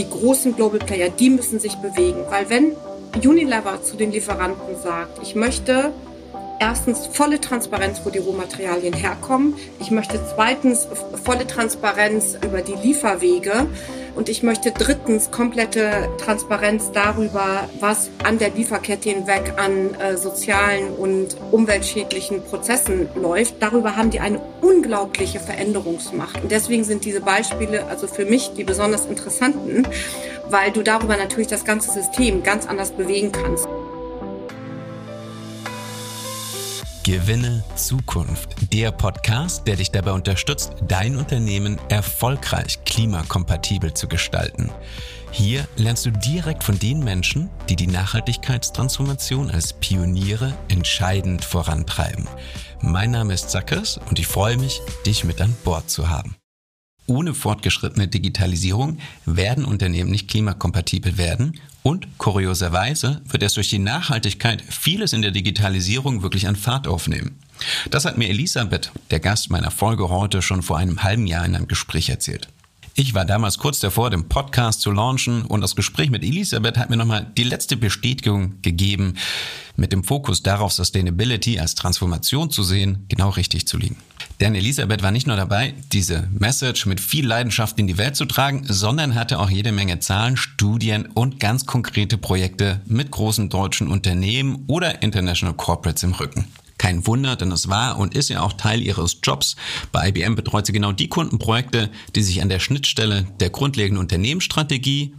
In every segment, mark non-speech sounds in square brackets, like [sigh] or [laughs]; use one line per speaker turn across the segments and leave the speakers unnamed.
die großen Global Player, die müssen sich bewegen. Weil wenn Unilever zu den Lieferanten sagt, ich möchte erstens volle Transparenz, wo die Rohmaterialien herkommen. Ich möchte zweitens volle Transparenz über die Lieferwege. Und ich möchte drittens komplette Transparenz darüber, was an der Lieferkette hinweg an äh, sozialen und umweltschädlichen Prozessen läuft. Darüber haben die eine unglaubliche Veränderungsmacht. Und deswegen sind diese Beispiele also für mich die besonders interessanten, weil du darüber natürlich das ganze System ganz anders bewegen kannst.
Gewinne Zukunft. Der Podcast, der dich dabei unterstützt, dein Unternehmen erfolgreich klimakompatibel zu gestalten. Hier lernst du direkt von den Menschen, die die Nachhaltigkeitstransformation als Pioniere entscheidend vorantreiben. Mein Name ist Zackers und ich freue mich, dich mit an Bord zu haben. Ohne fortgeschrittene Digitalisierung werden Unternehmen nicht klimakompatibel werden und kurioserweise wird erst durch die Nachhaltigkeit vieles in der Digitalisierung wirklich an Fahrt aufnehmen. Das hat mir Elisabeth, der Gast meiner Folge heute, schon vor einem halben Jahr in einem Gespräch erzählt. Ich war damals kurz davor, den Podcast zu launchen und das Gespräch mit Elisabeth hat mir nochmal die letzte Bestätigung gegeben, mit dem Fokus darauf, Sustainability als Transformation zu sehen, genau richtig zu liegen. Denn Elisabeth war nicht nur dabei, diese Message mit viel Leidenschaft in die Welt zu tragen, sondern hatte auch jede Menge Zahlen, Studien und ganz konkrete Projekte mit großen deutschen Unternehmen oder International Corporates im Rücken. Kein Wunder, denn es war und ist ja auch Teil ihres Jobs. Bei IBM betreut sie genau die Kundenprojekte, die sich an der Schnittstelle der grundlegenden Unternehmensstrategie,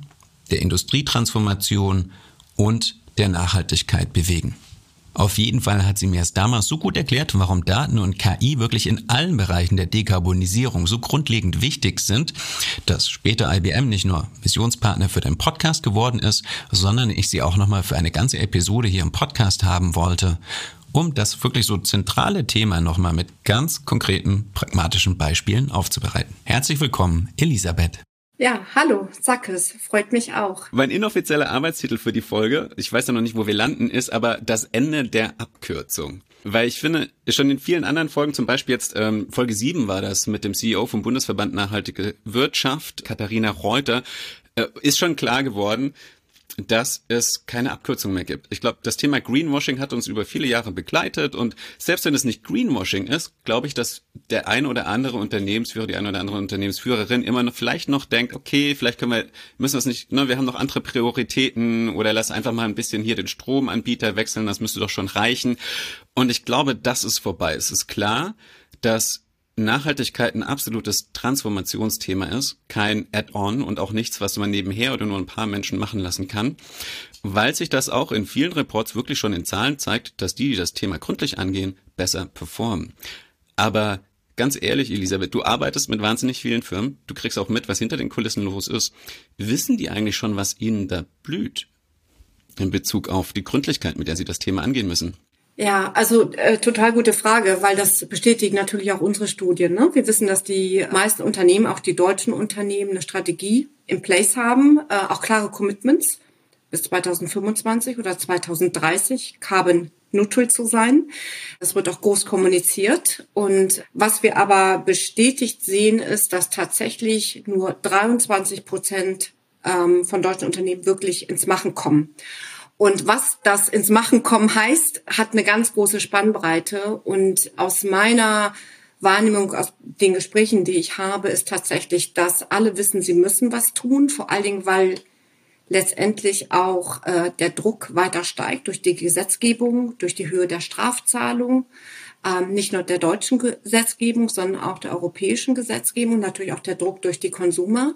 der Industrietransformation und der Nachhaltigkeit bewegen. Auf jeden Fall hat sie mir es damals so gut erklärt, warum Daten und KI wirklich in allen Bereichen der Dekarbonisierung so grundlegend wichtig sind, dass später IBM nicht nur Missionspartner für den Podcast geworden ist, sondern ich sie auch nochmal für eine ganze Episode hier im Podcast haben wollte, um das wirklich so zentrale Thema nochmal mit ganz konkreten, pragmatischen Beispielen aufzubereiten. Herzlich willkommen, Elisabeth.
Ja, hallo, Sackes, freut mich auch.
Mein inoffizieller Arbeitstitel für die Folge, ich weiß ja noch nicht, wo wir landen, ist aber das Ende der Abkürzung. Weil ich finde, schon in vielen anderen Folgen, zum Beispiel jetzt ähm, Folge 7 war das mit dem CEO vom Bundesverband Nachhaltige Wirtschaft, Katharina Reuter, äh, ist schon klar geworden, dass es keine Abkürzung mehr gibt. Ich glaube, das Thema Greenwashing hat uns über viele Jahre begleitet und selbst wenn es nicht Greenwashing ist, glaube ich, dass der ein oder andere Unternehmensführer, die eine oder andere Unternehmensführerin immer noch vielleicht noch denkt, okay, vielleicht können wir, müssen wir es nicht, ne, wir haben noch andere Prioritäten oder lass einfach mal ein bisschen hier den Stromanbieter wechseln, das müsste doch schon reichen. Und ich glaube, das ist vorbei. Es ist klar, dass Nachhaltigkeit ein absolutes Transformationsthema ist, kein Add-on und auch nichts, was man nebenher oder nur ein paar Menschen machen lassen kann, weil sich das auch in vielen Reports wirklich schon in Zahlen zeigt, dass die, die das Thema gründlich angehen, besser performen. Aber ganz ehrlich, Elisabeth, du arbeitest mit wahnsinnig vielen Firmen, du kriegst auch mit, was hinter den Kulissen los ist. Wissen die eigentlich schon, was ihnen da blüht? In Bezug auf die Gründlichkeit, mit der sie das Thema angehen müssen.
Ja, also äh, total gute Frage, weil das bestätigen natürlich auch unsere Studien. Ne? Wir wissen, dass die meisten Unternehmen, auch die deutschen Unternehmen, eine Strategie in place haben, äh, auch klare Commitments bis 2025 oder 2030 Carbon neutral zu sein. Das wird auch groß kommuniziert. Und was wir aber bestätigt sehen, ist, dass tatsächlich nur 23 Prozent ähm, von deutschen Unternehmen wirklich ins Machen kommen. Und was das ins Machen kommen heißt, hat eine ganz große Spannbreite. Und aus meiner Wahrnehmung, aus den Gesprächen, die ich habe, ist tatsächlich, dass alle wissen, sie müssen was tun. Vor allen Dingen, weil letztendlich auch äh, der Druck weiter steigt durch die Gesetzgebung, durch die Höhe der Strafzahlung, ähm, nicht nur der deutschen Gesetzgebung, sondern auch der europäischen Gesetzgebung, natürlich auch der Druck durch die Konsumer.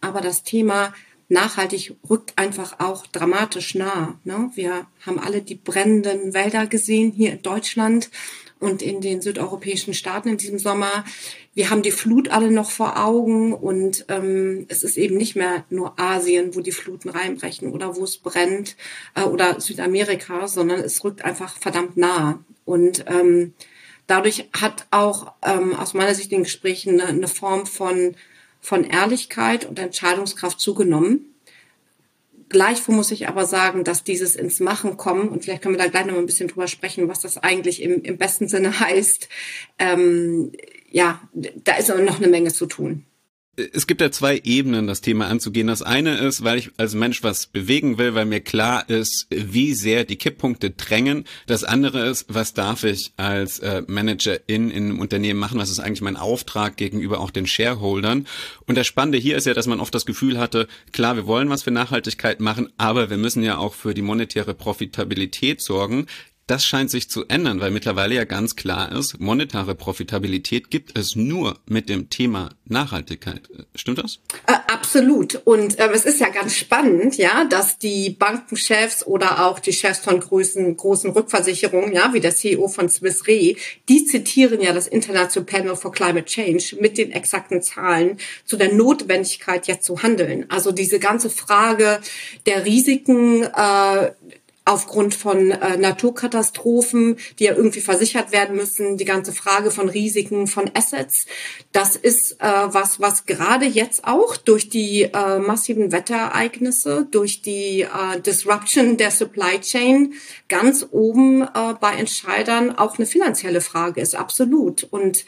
Aber das Thema nachhaltig rückt einfach auch dramatisch nah. Ne? Wir haben alle die brennenden Wälder gesehen hier in Deutschland und in den südeuropäischen Staaten in diesem Sommer. Wir haben die Flut alle noch vor Augen und ähm, es ist eben nicht mehr nur Asien, wo die Fluten reinbrechen oder wo es brennt äh, oder Südamerika, sondern es rückt einfach verdammt nah. Und ähm, dadurch hat auch ähm, aus meiner Sicht in Gesprächen eine, eine Form von von Ehrlichkeit und Entscheidungskraft zugenommen. Gleichwohl muss ich aber sagen, dass dieses ins Machen kommen, und vielleicht können wir da gleich noch ein bisschen drüber sprechen, was das eigentlich im, im besten Sinne [laughs] heißt, ähm, ja, da ist aber noch eine Menge zu tun.
Es gibt ja zwei Ebenen, das Thema anzugehen. Das eine ist, weil ich als Mensch was bewegen will, weil mir klar ist, wie sehr die Kipppunkte drängen. Das andere ist, was darf ich als äh, Manager in, in einem Unternehmen machen? Was ist eigentlich mein Auftrag gegenüber auch den Shareholdern? Und das Spannende hier ist ja, dass man oft das Gefühl hatte, klar, wir wollen was für Nachhaltigkeit machen, aber wir müssen ja auch für die monetäre Profitabilität sorgen das scheint sich zu ändern, weil mittlerweile ja ganz klar ist, monetare Profitabilität gibt es nur mit dem Thema Nachhaltigkeit. Stimmt das?
Äh, absolut. Und äh, es ist ja ganz spannend, ja, dass die Bankenchefs oder auch die Chefs von großen, großen Rückversicherungen, ja, wie der CEO von Swiss Re, die zitieren ja das International Panel for Climate Change mit den exakten Zahlen zu der Notwendigkeit, jetzt zu handeln. Also diese ganze Frage der Risiken, äh, aufgrund von äh, Naturkatastrophen, die ja irgendwie versichert werden müssen, die ganze Frage von Risiken, von Assets. Das ist äh, was, was gerade jetzt auch durch die äh, massiven Wetterereignisse, durch die äh, Disruption der Supply Chain ganz oben äh, bei Entscheidern auch eine finanzielle Frage ist, absolut. Und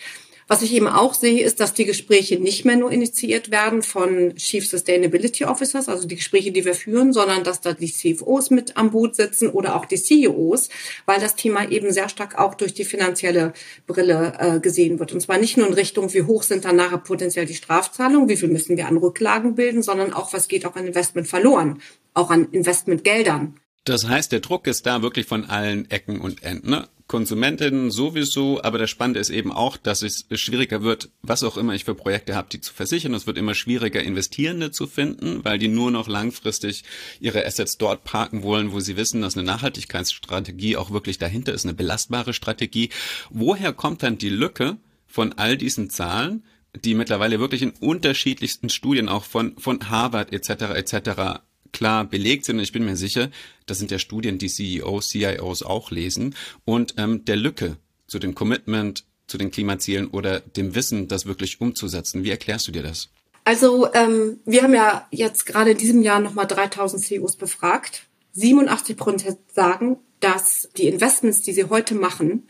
was ich eben auch sehe, ist, dass die Gespräche nicht mehr nur initiiert werden von Chief Sustainability Officers, also die Gespräche, die wir führen, sondern dass da die CFOs mit am Boot sitzen oder auch die CEOs, weil das Thema eben sehr stark auch durch die finanzielle Brille äh, gesehen wird. Und zwar nicht nur in Richtung, wie hoch sind dann nachher potenziell die Strafzahlungen, wie viel müssen wir an Rücklagen bilden, sondern auch, was geht auch an Investment verloren, auch an Investmentgeldern.
Das heißt, der Druck ist da wirklich von allen Ecken und Enden. Ne? Konsumentinnen sowieso, aber das Spannende ist eben auch, dass es schwieriger wird, was auch immer ich für Projekte habe, die zu versichern. Es wird immer schwieriger, Investierende zu finden, weil die nur noch langfristig ihre Assets dort parken wollen, wo sie wissen, dass eine Nachhaltigkeitsstrategie auch wirklich dahinter ist, eine belastbare Strategie. Woher kommt dann die Lücke von all diesen Zahlen, die mittlerweile wirklich in unterschiedlichsten Studien auch von, von Harvard etc. etc klar belegt sind. Ich bin mir sicher, das sind ja Studien, die CEOs, CIOs auch lesen. Und ähm, der Lücke zu dem Commitment, zu den Klimazielen oder dem Wissen, das wirklich umzusetzen. Wie erklärst du dir das?
Also ähm, wir haben ja jetzt gerade in diesem Jahr nochmal 3000 CEOs befragt. 87 Prozent sagen, dass die Investments, die sie heute machen,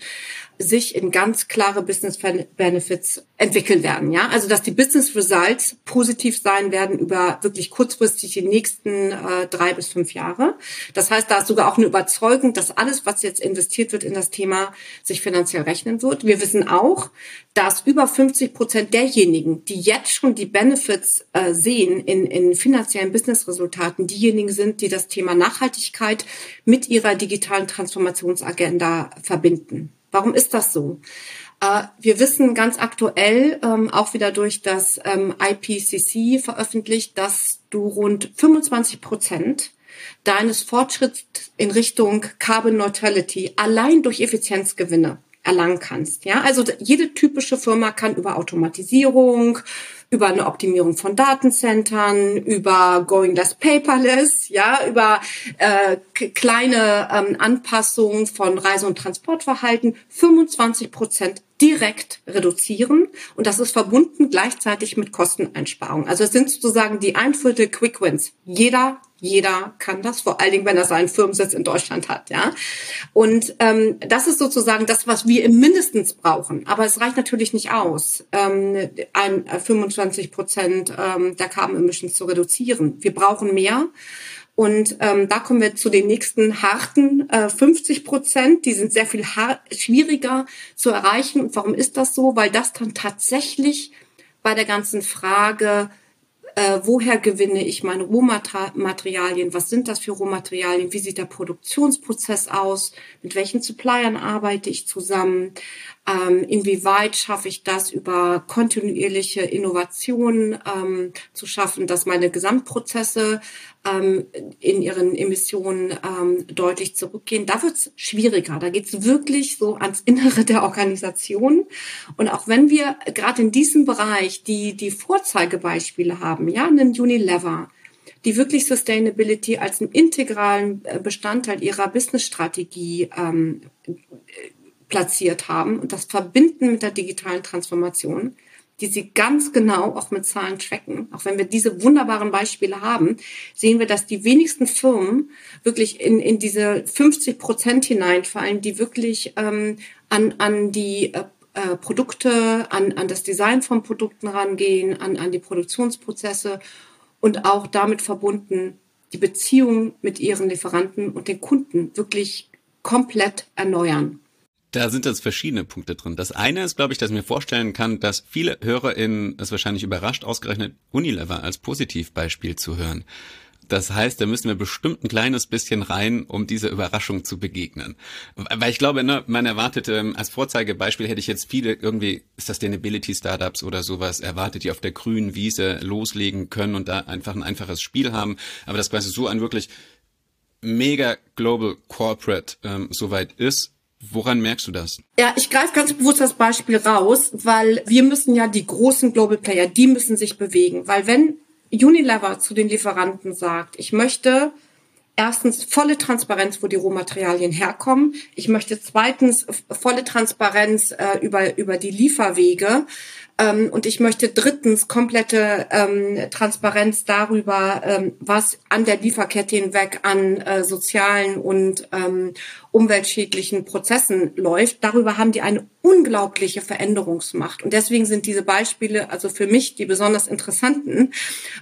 sich in ganz klare Business Benefits entwickeln werden. Ja, also dass die Business Results positiv sein werden über wirklich kurzfristig die nächsten äh, drei bis fünf Jahre. Das heißt, da ist sogar auch eine Überzeugung, dass alles, was jetzt investiert wird in das Thema, sich finanziell rechnen wird. Wir wissen auch, dass über 50 Prozent derjenigen, die jetzt schon die Benefits äh, sehen in, in finanziellen Businessresultaten, diejenigen sind, die das Thema Nachhaltigkeit mit ihrer digitalen Transformationsagenda verbinden. Warum ist das so? Äh, wir wissen ganz aktuell, ähm, auch wieder durch das ähm, IPCC veröffentlicht, dass du rund 25 Prozent deines Fortschritts in Richtung Carbon Neutrality allein durch Effizienzgewinne erlangen kannst. Ja, also jede typische Firma kann über Automatisierung, über eine Optimierung von Datencentern, über Going Less Paperless, ja, über äh, kleine ähm, Anpassungen von Reise- und Transportverhalten 25 Prozent direkt reduzieren und das ist verbunden gleichzeitig mit Kosteneinsparungen. Also es sind sozusagen die ein Viertel Quick Wins. Jeder jeder kann das, vor allen Dingen, wenn er seinen Firmensitz in Deutschland hat, ja. Und ähm, das ist sozusagen das, was wir im mindestens brauchen. Aber es reicht natürlich nicht aus, ähm, ein, 25 äh, Prozent ähm, der Carbon Emissions zu reduzieren. Wir brauchen mehr. Und ähm, da kommen wir zu den nächsten harten äh, 50 Prozent. Die sind sehr viel schwieriger zu erreichen. Und warum ist das so? Weil das dann tatsächlich bei der ganzen Frage äh, woher gewinne ich meine Rohmaterialien, was sind das für Rohmaterialien, wie sieht der Produktionsprozess aus, mit welchen Suppliern arbeite ich zusammen, ähm, inwieweit schaffe ich das über kontinuierliche Innovationen ähm, zu schaffen, dass meine Gesamtprozesse ähm, in ihren Emissionen ähm, deutlich zurückgehen. Da wird es schwieriger. Da geht es wirklich so ans Innere der Organisation. Und auch wenn wir gerade in diesem Bereich die, die Vorzeigebeispiele haben, ja, einen Unilever, die wirklich Sustainability als einen integralen äh, Bestandteil ihrer Businessstrategie ähm, platziert haben und das verbinden mit der digitalen Transformation, die sie ganz genau auch mit Zahlen tracken. Auch wenn wir diese wunderbaren Beispiele haben, sehen wir, dass die wenigsten Firmen wirklich in, in diese 50 Prozent hineinfallen, die wirklich ähm, an, an die äh, äh, Produkte, an, an das Design von Produkten rangehen, an, an die Produktionsprozesse und auch damit verbunden die Beziehung mit ihren Lieferanten und den Kunden wirklich komplett erneuern.
Da sind jetzt verschiedene Punkte drin. Das eine ist, glaube ich, dass ich mir vorstellen kann, dass viele HörerInnen es wahrscheinlich überrascht, ausgerechnet Unilever als Positivbeispiel zu hören. Das heißt, da müssen wir bestimmt ein kleines bisschen rein, um dieser Überraschung zu begegnen. Weil ich glaube, ne, man erwartet, ähm, als Vorzeigebeispiel hätte ich jetzt viele irgendwie Sustainability Startups oder sowas erwartet, die auf der grünen Wiese loslegen können und da einfach ein einfaches Spiel haben. Aber das quasi so ein wirklich mega global corporate ähm, soweit ist, Woran merkst du das?
Ja, ich greife ganz bewusst das Beispiel raus, weil wir müssen ja die großen Global Player, die müssen sich bewegen. Weil wenn Unilever zu den Lieferanten sagt, ich möchte erstens volle Transparenz, wo die Rohmaterialien herkommen. Ich möchte zweitens volle Transparenz äh, über, über die Lieferwege. Ähm, und ich möchte drittens komplette ähm, Transparenz darüber, ähm, was an der Lieferkette hinweg an äh, sozialen und ähm, umweltschädlichen Prozessen läuft. Darüber haben die eine unglaubliche Veränderungsmacht. Und deswegen sind diese Beispiele also für mich die besonders interessanten,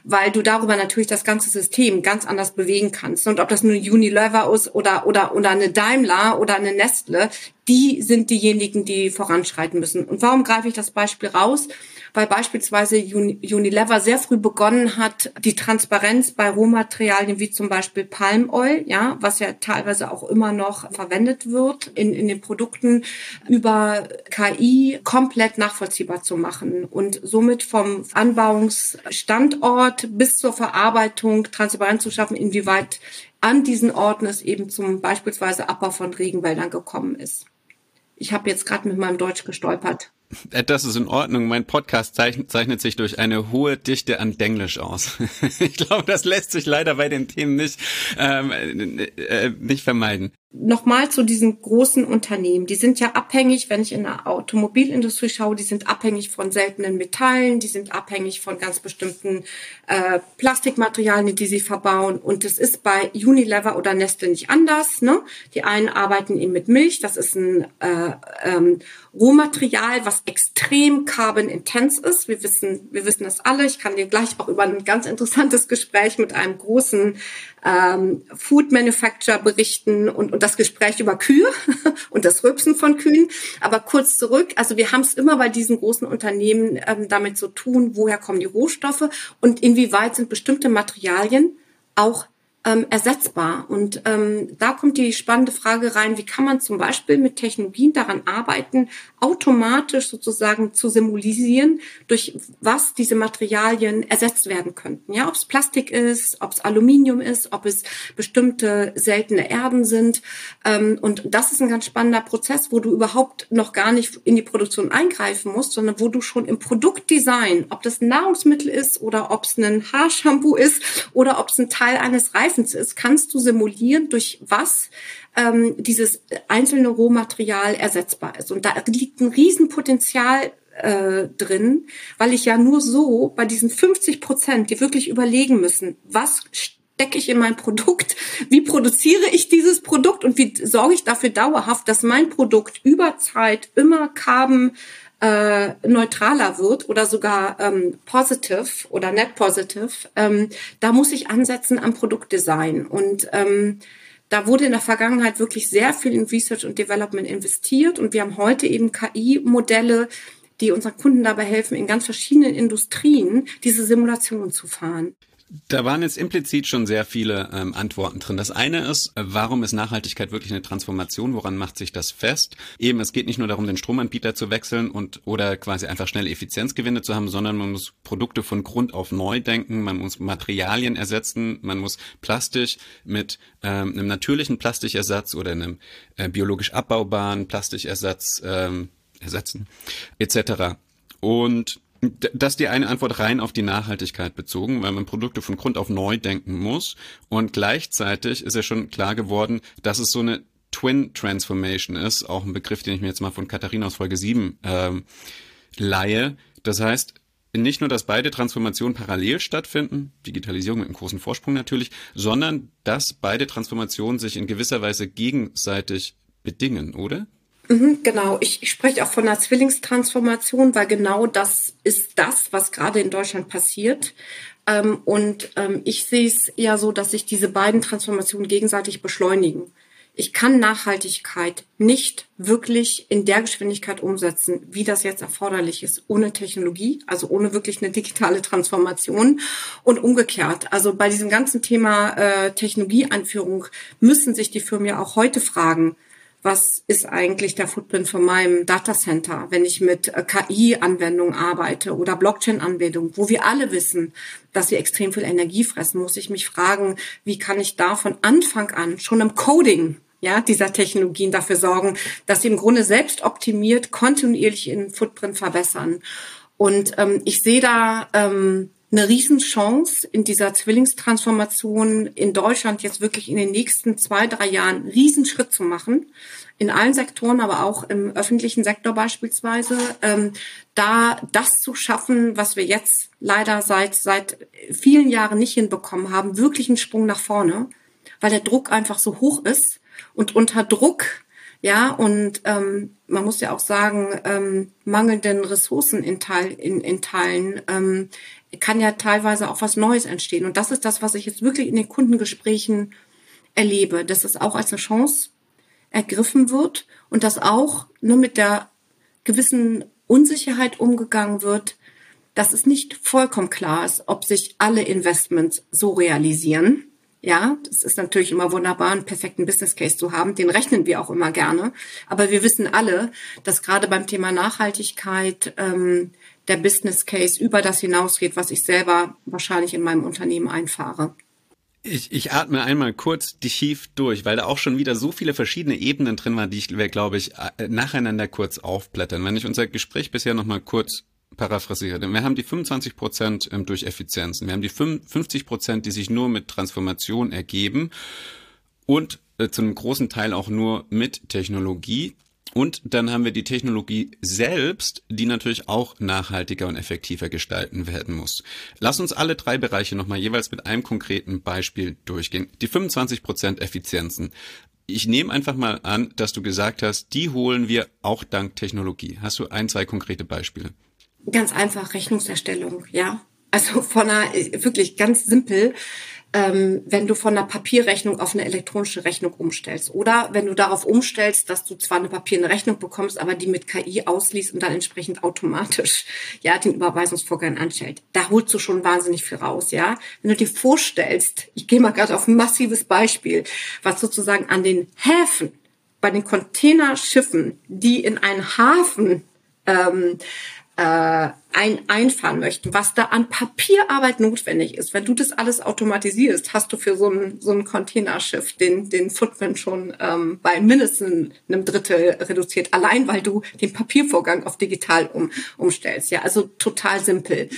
weil du darüber natürlich das ganze System ganz anders bewegen kannst. Und ob das nur Unilever ist oder, oder, oder eine Daimler oder eine Nestle, die sind diejenigen, die voranschreiten müssen. Und warum greife ich das Beispiel raus? Weil beispielsweise Unilever sehr früh begonnen hat, die Transparenz bei Rohmaterialien wie zum Beispiel Palm Oil, ja, was ja teilweise auch immer noch verwendet wird in, in den Produkten, über KI komplett nachvollziehbar zu machen und somit vom Anbauungsstandort bis zur Verarbeitung Transparenz zu schaffen, inwieweit an diesen Orten es eben zum beispielsweise Abbau von Regenwäldern gekommen ist. Ich habe jetzt gerade mit meinem Deutsch gestolpert.
Äh, das ist in Ordnung. Mein Podcast zeichnet, sich durch eine hohe Dichte an Denglisch aus. [laughs] ich glaube, das lässt sich leider bei den Themen nicht, ähm, äh, nicht vermeiden
nochmal zu diesen großen Unternehmen. Die sind ja abhängig, wenn ich in der Automobilindustrie schaue, die sind abhängig von seltenen Metallen, die sind abhängig von ganz bestimmten äh, Plastikmaterialien, die sie verbauen. Und das ist bei Unilever oder Nestle nicht anders. Ne? Die einen arbeiten eben mit Milch, das ist ein äh, ähm, Rohmaterial, was extrem carbon intense ist. Wir wissen, wir wissen das alle. Ich kann dir gleich auch über ein ganz interessantes Gespräch mit einem großen ähm, Food Manufacturer berichten und, und das Gespräch über Kühe [laughs] und das Rübsen von Kühen. Aber kurz zurück, also wir haben es immer bei diesen großen Unternehmen ähm, damit zu tun, woher kommen die Rohstoffe und inwieweit sind bestimmte Materialien auch ähm, ersetzbar. Und ähm, da kommt die spannende Frage rein, wie kann man zum Beispiel mit Technologien daran arbeiten, automatisch sozusagen zu symbolisieren, durch was diese Materialien ersetzt werden könnten. Ja, ob es Plastik ist, ob es Aluminium ist, ob es bestimmte seltene Erden sind. Ähm, und das ist ein ganz spannender Prozess, wo du überhaupt noch gar nicht in die Produktion eingreifen musst, sondern wo du schon im Produktdesign, ob das ein Nahrungsmittel ist oder ob es ein Haarshampoo ist oder ob es ein Teil eines Reifens ist, kannst du simulieren, durch was ähm, dieses einzelne Rohmaterial ersetzbar ist. Und da liegt ein Riesenpotenzial äh, drin, weil ich ja nur so bei diesen 50 Prozent, die wirklich überlegen müssen, was stecke ich in mein Produkt, wie produziere ich dieses Produkt und wie sorge ich dafür dauerhaft, dass mein Produkt über Zeit immer carbon äh, neutraler wird oder sogar ähm, positive oder net positive, ähm, da muss ich ansetzen am Produktdesign. Und ähm, da wurde in der Vergangenheit wirklich sehr viel in Research und Development investiert und wir haben heute eben KI-Modelle, die unseren Kunden dabei helfen, in ganz verschiedenen Industrien diese Simulation zu fahren.
Da waren jetzt implizit schon sehr viele ähm, Antworten drin. Das eine ist, äh, warum ist Nachhaltigkeit wirklich eine Transformation? Woran macht sich das fest? Eben, es geht nicht nur darum, den Stromanbieter zu wechseln und oder quasi einfach schnell Effizienzgewinne zu haben, sondern man muss Produkte von Grund auf neu denken, man muss Materialien ersetzen, man muss Plastik mit ähm, einem natürlichen Plastikersatz oder einem äh, biologisch abbaubaren Plastikersatz ähm, ersetzen, etc. Und das ist die eine Antwort rein auf die Nachhaltigkeit bezogen, weil man Produkte von Grund auf neu denken muss. Und gleichzeitig ist ja schon klar geworden, dass es so eine Twin Transformation ist, auch ein Begriff, den ich mir jetzt mal von Katharina aus Folge 7 ähm, leihe. Das heißt, nicht nur, dass beide Transformationen parallel stattfinden, Digitalisierung mit einem großen Vorsprung natürlich, sondern dass beide Transformationen sich in gewisser Weise gegenseitig bedingen, oder?
Mhm, genau, ich, ich spreche auch von einer Zwillingstransformation, weil genau das ist das, was gerade in Deutschland passiert. Ähm, und ähm, ich sehe es ja so, dass sich diese beiden Transformationen gegenseitig beschleunigen. Ich kann Nachhaltigkeit nicht wirklich in der Geschwindigkeit umsetzen, wie das jetzt erforderlich ist, ohne Technologie, also ohne wirklich eine digitale Transformation und umgekehrt. Also bei diesem ganzen Thema äh, Technologieeinführung müssen sich die Firmen ja auch heute fragen, was ist eigentlich der Footprint von meinem Datacenter, wenn ich mit äh, KI-Anwendungen arbeite oder Blockchain-Anwendungen, wo wir alle wissen, dass sie extrem viel Energie fressen, muss ich mich fragen, wie kann ich da von Anfang an schon im Coding ja, dieser Technologien dafür sorgen, dass sie im Grunde selbst optimiert, kontinuierlich ihren Footprint verbessern. Und ähm, ich sehe da ähm, eine Riesenchance in dieser Zwillingstransformation in Deutschland jetzt wirklich in den nächsten zwei, drei Jahren einen Riesenschritt zu machen. In allen Sektoren, aber auch im öffentlichen Sektor beispielsweise, ähm, da das zu schaffen, was wir jetzt leider seit, seit vielen Jahren nicht hinbekommen haben, wirklich einen Sprung nach vorne, weil der Druck einfach so hoch ist und unter Druck ja, und ähm, man muss ja auch sagen, ähm, mangelnden Ressourcen in, Teil, in, in Teilen ähm, kann ja teilweise auch was Neues entstehen. Und das ist das, was ich jetzt wirklich in den Kundengesprächen erlebe, dass es auch als eine Chance ergriffen wird und dass auch nur mit der gewissen Unsicherheit umgegangen wird, dass es nicht vollkommen klar ist, ob sich alle Investments so realisieren. Ja, das ist natürlich immer wunderbar, einen perfekten Business Case zu haben. Den rechnen wir auch immer gerne. Aber wir wissen alle, dass gerade beim Thema Nachhaltigkeit ähm, der Business Case über das hinausgeht, was ich selber wahrscheinlich in meinem Unternehmen einfahre.
Ich, ich atme einmal kurz die tief durch, weil da auch schon wieder so viele verschiedene Ebenen drin waren, die ich, glaube ich, äh, nacheinander kurz aufblättern. Wenn ich unser Gespräch bisher nochmal kurz paraphrasiere, wir haben die 25 Prozent ähm, durch Effizienzen, wir haben die 50 Prozent, die sich nur mit Transformation ergeben und äh, zu einem großen Teil auch nur mit Technologie. Und dann haben wir die Technologie selbst, die natürlich auch nachhaltiger und effektiver gestalten werden muss. Lass uns alle drei Bereiche nochmal jeweils mit einem konkreten Beispiel durchgehen. Die 25 Prozent Effizienzen. Ich nehme einfach mal an, dass du gesagt hast, die holen wir auch dank Technologie. Hast du ein, zwei konkrete Beispiele?
Ganz einfach Rechnungserstellung, ja. Also von einer wirklich ganz simpel ähm, wenn du von einer Papierrechnung auf eine elektronische Rechnung umstellst. Oder wenn du darauf umstellst, dass du zwar eine papierende Rechnung bekommst, aber die mit KI ausliest und dann entsprechend automatisch [laughs] ja den Überweisungsvorgang anstellt. Da holst du schon wahnsinnig viel raus, ja. Wenn du dir vorstellst, ich gehe mal gerade auf ein massives Beispiel, was sozusagen an den Häfen, bei den Containerschiffen, die in einen Hafen ähm, äh, ein, einfahren möchten, was da an Papierarbeit notwendig ist. Wenn du das alles automatisierst, hast du für so ein, so ein Containerschiff den, den Footprint schon ähm, bei mindestens einem Drittel reduziert, allein weil du den Papiervorgang auf digital um, umstellst. Ja, also total simpel.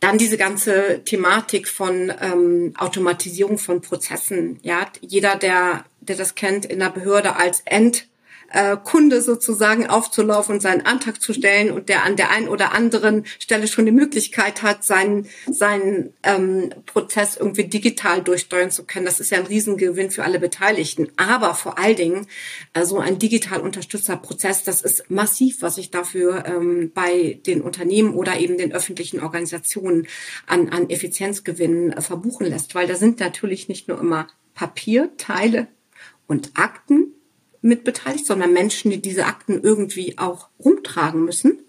Dann diese ganze Thematik von ähm, Automatisierung von Prozessen. Ja, jeder, der, der das kennt, in der Behörde als End äh, Kunde sozusagen aufzulaufen und seinen Antrag zu stellen und der an der einen oder anderen Stelle schon die Möglichkeit hat, seinen, seinen ähm, Prozess irgendwie digital durchsteuern zu können. Das ist ja ein Riesengewinn für alle Beteiligten. Aber vor allen Dingen äh, so ein digital unterstützter Prozess, das ist massiv, was sich dafür ähm, bei den Unternehmen oder eben den öffentlichen Organisationen an, an Effizienzgewinnen äh, verbuchen lässt. Weil da sind natürlich nicht nur immer Papierteile und Akten, mitbeteiligt, sondern Menschen, die diese Akten irgendwie auch rumtragen müssen.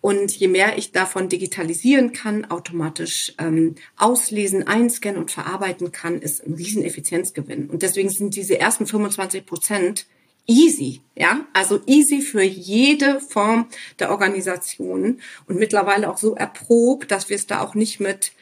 Und je mehr ich davon digitalisieren kann, automatisch ähm, auslesen, einscannen und verarbeiten kann, ist ein Rieseneffizienzgewinn. Und deswegen sind diese ersten 25 Prozent easy, ja, also easy für jede Form der Organisation und mittlerweile auch so erprobt, dass wir es da auch nicht mit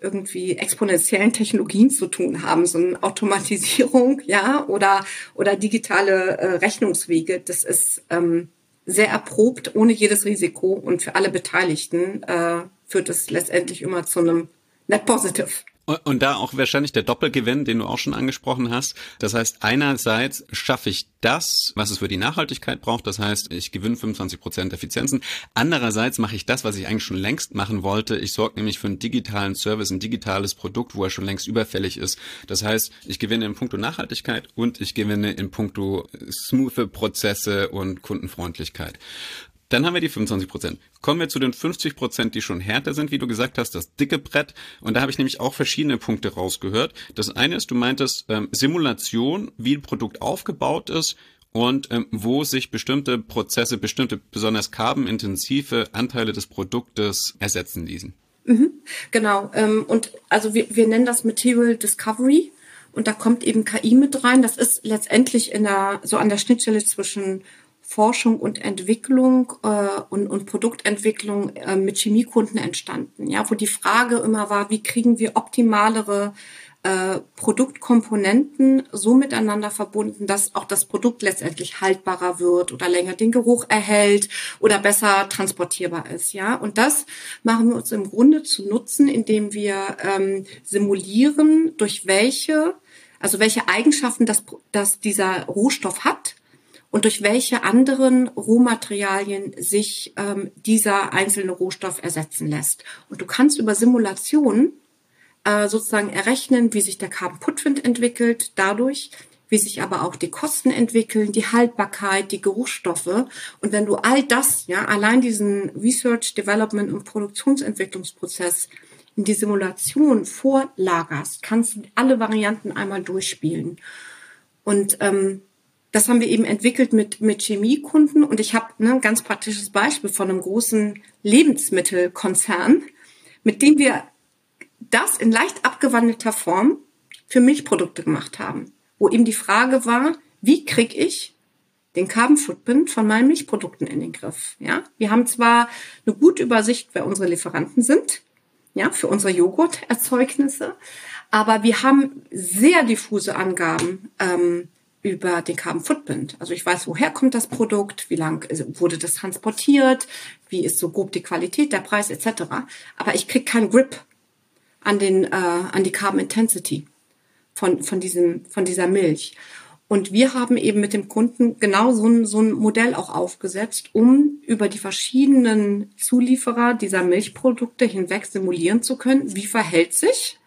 irgendwie exponentiellen Technologien zu tun haben, so eine Automatisierung, [laughs] ja, oder, oder digitale äh, Rechnungswege. Das ist ähm, sehr erprobt, ohne jedes Risiko und für alle Beteiligten äh, führt es letztendlich immer zu einem Net Positive.
Und da auch wahrscheinlich der Doppelgewinn, den du auch schon angesprochen hast. Das heißt, einerseits schaffe ich das, was es für die Nachhaltigkeit braucht. Das heißt, ich gewinne 25 Prozent Effizienzen. Andererseits mache ich das, was ich eigentlich schon längst machen wollte. Ich sorge nämlich für einen digitalen Service, ein digitales Produkt, wo er schon längst überfällig ist. Das heißt, ich gewinne in puncto Nachhaltigkeit und ich gewinne in puncto smoothe Prozesse und Kundenfreundlichkeit. Dann haben wir die 25 Prozent. Kommen wir zu den 50 Prozent, die schon härter sind, wie du gesagt hast, das dicke Brett. Und da habe ich nämlich auch verschiedene Punkte rausgehört. Das eine ist, du meintest ähm, Simulation, wie ein Produkt aufgebaut ist und ähm, wo sich bestimmte Prozesse, bestimmte besonders carbonintensive Anteile des Produktes ersetzen ließen.
Mhm, genau. Ähm, und also wir, wir nennen das Material Discovery. Und da kommt eben KI mit rein. Das ist letztendlich in der, so an der Schnittstelle zwischen Forschung und Entwicklung äh, und, und Produktentwicklung äh, mit Chemiekunden entstanden, ja, wo die Frage immer war, wie kriegen wir optimalere äh, Produktkomponenten so miteinander verbunden, dass auch das Produkt letztendlich haltbarer wird oder länger den Geruch erhält oder besser transportierbar ist, ja. Und das machen wir uns im Grunde zu nutzen, indem wir ähm, simulieren, durch welche, also welche Eigenschaften das, das dieser Rohstoff hat und durch welche anderen Rohmaterialien sich ähm, dieser einzelne Rohstoff ersetzen lässt. Und du kannst über Simulationen äh, sozusagen errechnen, wie sich der Carbon Footprint entwickelt, dadurch, wie sich aber auch die Kosten entwickeln, die Haltbarkeit, die Geruchsstoffe. Und wenn du all das, ja, allein diesen Research, Development und Produktionsentwicklungsprozess in die Simulation vorlagerst, kannst du alle Varianten einmal durchspielen. Und ähm, das haben wir eben entwickelt mit, mit Chemiekunden. Und ich habe ne, ein ganz praktisches Beispiel von einem großen Lebensmittelkonzern, mit dem wir das in leicht abgewandelter Form für Milchprodukte gemacht haben, wo eben die Frage war, wie kriege ich den Carbon Footprint von meinen Milchprodukten in den Griff. Ja, wir haben zwar eine gute Übersicht, wer unsere Lieferanten sind, ja, für unsere Joghurterzeugnisse, aber wir haben sehr diffuse Angaben, ähm, über den Carbon Footprint. Also ich weiß, woher kommt das Produkt, wie lang wurde das transportiert, wie ist so grob die Qualität, der Preis etc. Aber ich kriege keinen Grip an den äh, an die Carbon Intensity von von diesem von dieser Milch. Und wir haben eben mit dem Kunden genau so ein, so ein Modell auch aufgesetzt, um über die verschiedenen Zulieferer dieser Milchprodukte hinweg simulieren zu können, wie verhält sich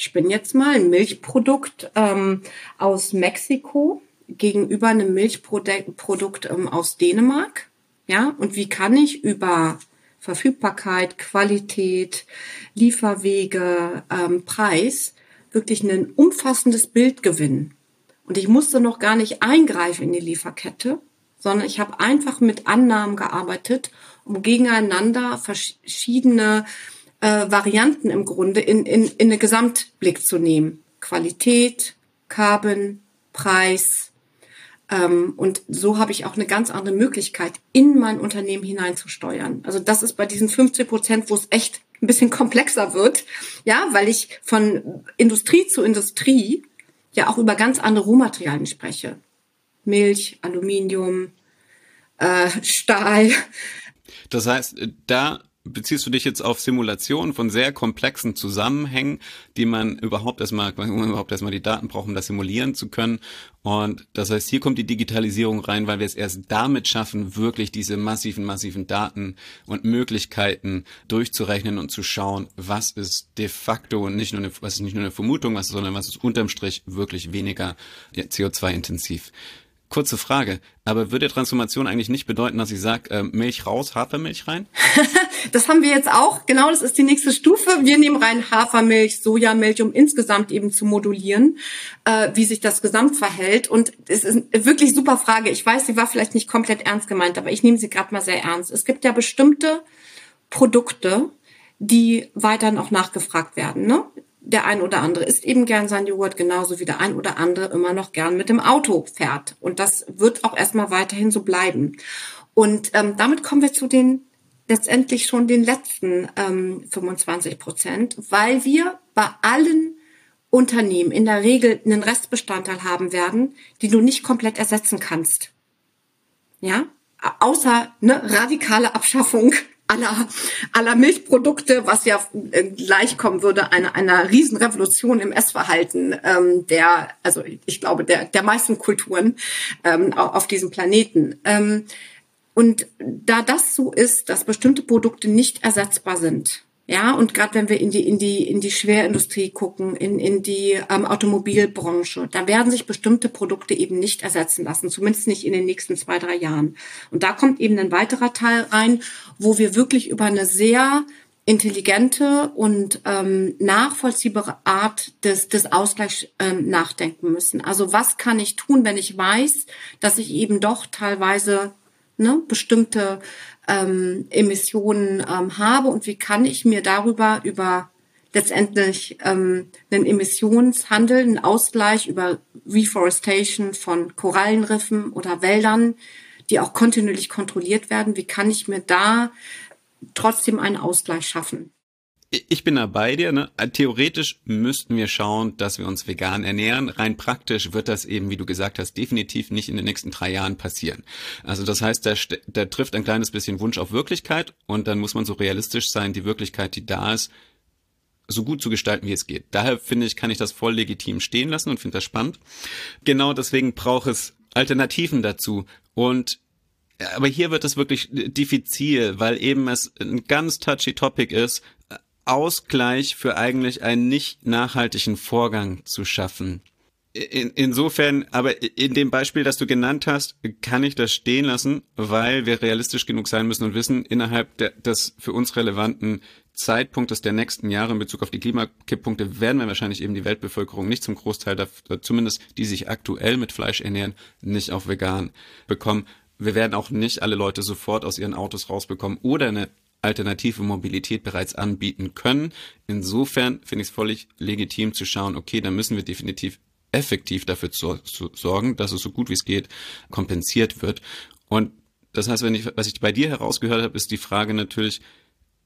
ich bin jetzt mal ein Milchprodukt ähm, aus Mexiko gegenüber einem Milchprodukt ähm, aus Dänemark. Ja, und wie kann ich über Verfügbarkeit, Qualität, Lieferwege, ähm, Preis wirklich ein umfassendes Bild gewinnen? Und ich musste noch gar nicht eingreifen in die Lieferkette, sondern ich habe einfach mit Annahmen gearbeitet, um gegeneinander verschiedene äh, Varianten im Grunde in, in, in den Gesamtblick zu nehmen. Qualität, Carbon, Preis. Ähm, und so habe ich auch eine ganz andere Möglichkeit, in mein Unternehmen hineinzusteuern. Also das ist bei diesen 50 Prozent, wo es echt ein bisschen komplexer wird, ja, weil ich von Industrie zu Industrie ja auch über ganz andere Rohmaterialien spreche. Milch, Aluminium, äh, Stahl.
Das heißt, da beziehst du dich jetzt auf Simulationen von sehr komplexen Zusammenhängen, die man überhaupt erstmal, überhaupt erstmal die Daten braucht, um das simulieren zu können. Und das heißt, hier kommt die Digitalisierung rein, weil wir es erst damit schaffen, wirklich diese massiven, massiven Daten und Möglichkeiten durchzurechnen und zu schauen, was ist de facto nicht nur eine, was ist nicht nur eine Vermutung, was, sondern was ist unterm Strich wirklich weniger CO2-intensiv. Kurze Frage, aber würde Transformation eigentlich nicht bedeuten, dass ich sage, äh, Milch raus, Hafermilch rein? [laughs]
das haben wir jetzt auch, genau, das ist die nächste Stufe. Wir nehmen rein Hafermilch, Sojamilch, um insgesamt eben zu modulieren, äh, wie sich das Gesamt verhält. Und es ist wirklich super Frage. Ich weiß, sie war vielleicht nicht komplett ernst gemeint, aber ich nehme sie gerade mal sehr ernst. Es gibt ja bestimmte Produkte, die weiter noch nachgefragt werden. Ne? Der ein oder andere isst eben gern sein Joghurt, genauso wie der ein oder andere immer noch gern mit dem Auto fährt. Und das wird auch erstmal weiterhin so bleiben. Und ähm, damit kommen wir zu den letztendlich schon den letzten ähm, 25 Prozent, weil wir bei allen Unternehmen in der Regel einen Restbestandteil haben werden, die du nicht komplett ersetzen kannst. Ja, außer eine radikale Abschaffung aller, aller Milchprodukte, was ja äh, gleichkommen würde einer, einer Riesenrevolution im Essverhalten ähm, der, also ich glaube, der, der meisten Kulturen ähm, auf diesem Planeten. Ähm, und da das so ist, dass bestimmte Produkte nicht ersetzbar sind, ja, und gerade wenn wir in die, in die, in die Schwerindustrie gucken, in, in die ähm, Automobilbranche, da werden sich bestimmte Produkte eben nicht ersetzen lassen, zumindest nicht in den nächsten zwei, drei Jahren. Und da kommt eben ein weiterer Teil rein, wo wir wirklich über eine sehr intelligente und ähm, nachvollziehbare Art des, des Ausgleichs ähm, nachdenken müssen. Also was kann ich tun, wenn ich weiß, dass ich eben doch teilweise ne, bestimmte ähm, Emissionen ähm, habe und wie kann ich mir darüber über letztendlich ähm, einen Emissionshandel, einen Ausgleich über Reforestation von Korallenriffen oder Wäldern, die auch kontinuierlich kontrolliert werden, wie kann ich mir da trotzdem einen Ausgleich schaffen?
Ich bin da bei dir. Ne? Theoretisch müssten wir schauen, dass wir uns vegan ernähren. Rein praktisch wird das eben, wie du gesagt hast, definitiv nicht in den nächsten drei Jahren passieren. Also das heißt, da, da trifft ein kleines bisschen Wunsch auf Wirklichkeit und dann muss man so realistisch sein, die Wirklichkeit, die da ist, so gut zu gestalten, wie es geht. Daher finde ich, kann ich das voll legitim stehen lassen und finde das spannend. Genau deswegen braucht es Alternativen dazu und aber hier wird es wirklich diffizil, weil eben es ein ganz touchy Topic ist, Ausgleich für eigentlich einen nicht nachhaltigen Vorgang zu schaffen. In, insofern, aber in dem Beispiel, das du genannt hast, kann ich das stehen lassen, weil wir realistisch genug sein müssen und wissen, innerhalb der, des für uns relevanten Zeitpunktes der nächsten Jahre in Bezug auf die Klimakipppunkte werden wir wahrscheinlich eben die Weltbevölkerung nicht zum Großteil, der, zumindest die sich aktuell mit Fleisch ernähren, nicht auf vegan bekommen. Wir werden auch nicht alle Leute sofort aus ihren Autos rausbekommen oder eine alternative Mobilität bereits anbieten können. Insofern finde ich es völlig legitim zu schauen, okay, da müssen wir definitiv effektiv dafür zu, zu sorgen, dass es so gut wie es geht kompensiert wird. Und das heißt, wenn ich, was ich bei dir herausgehört habe, ist die Frage natürlich,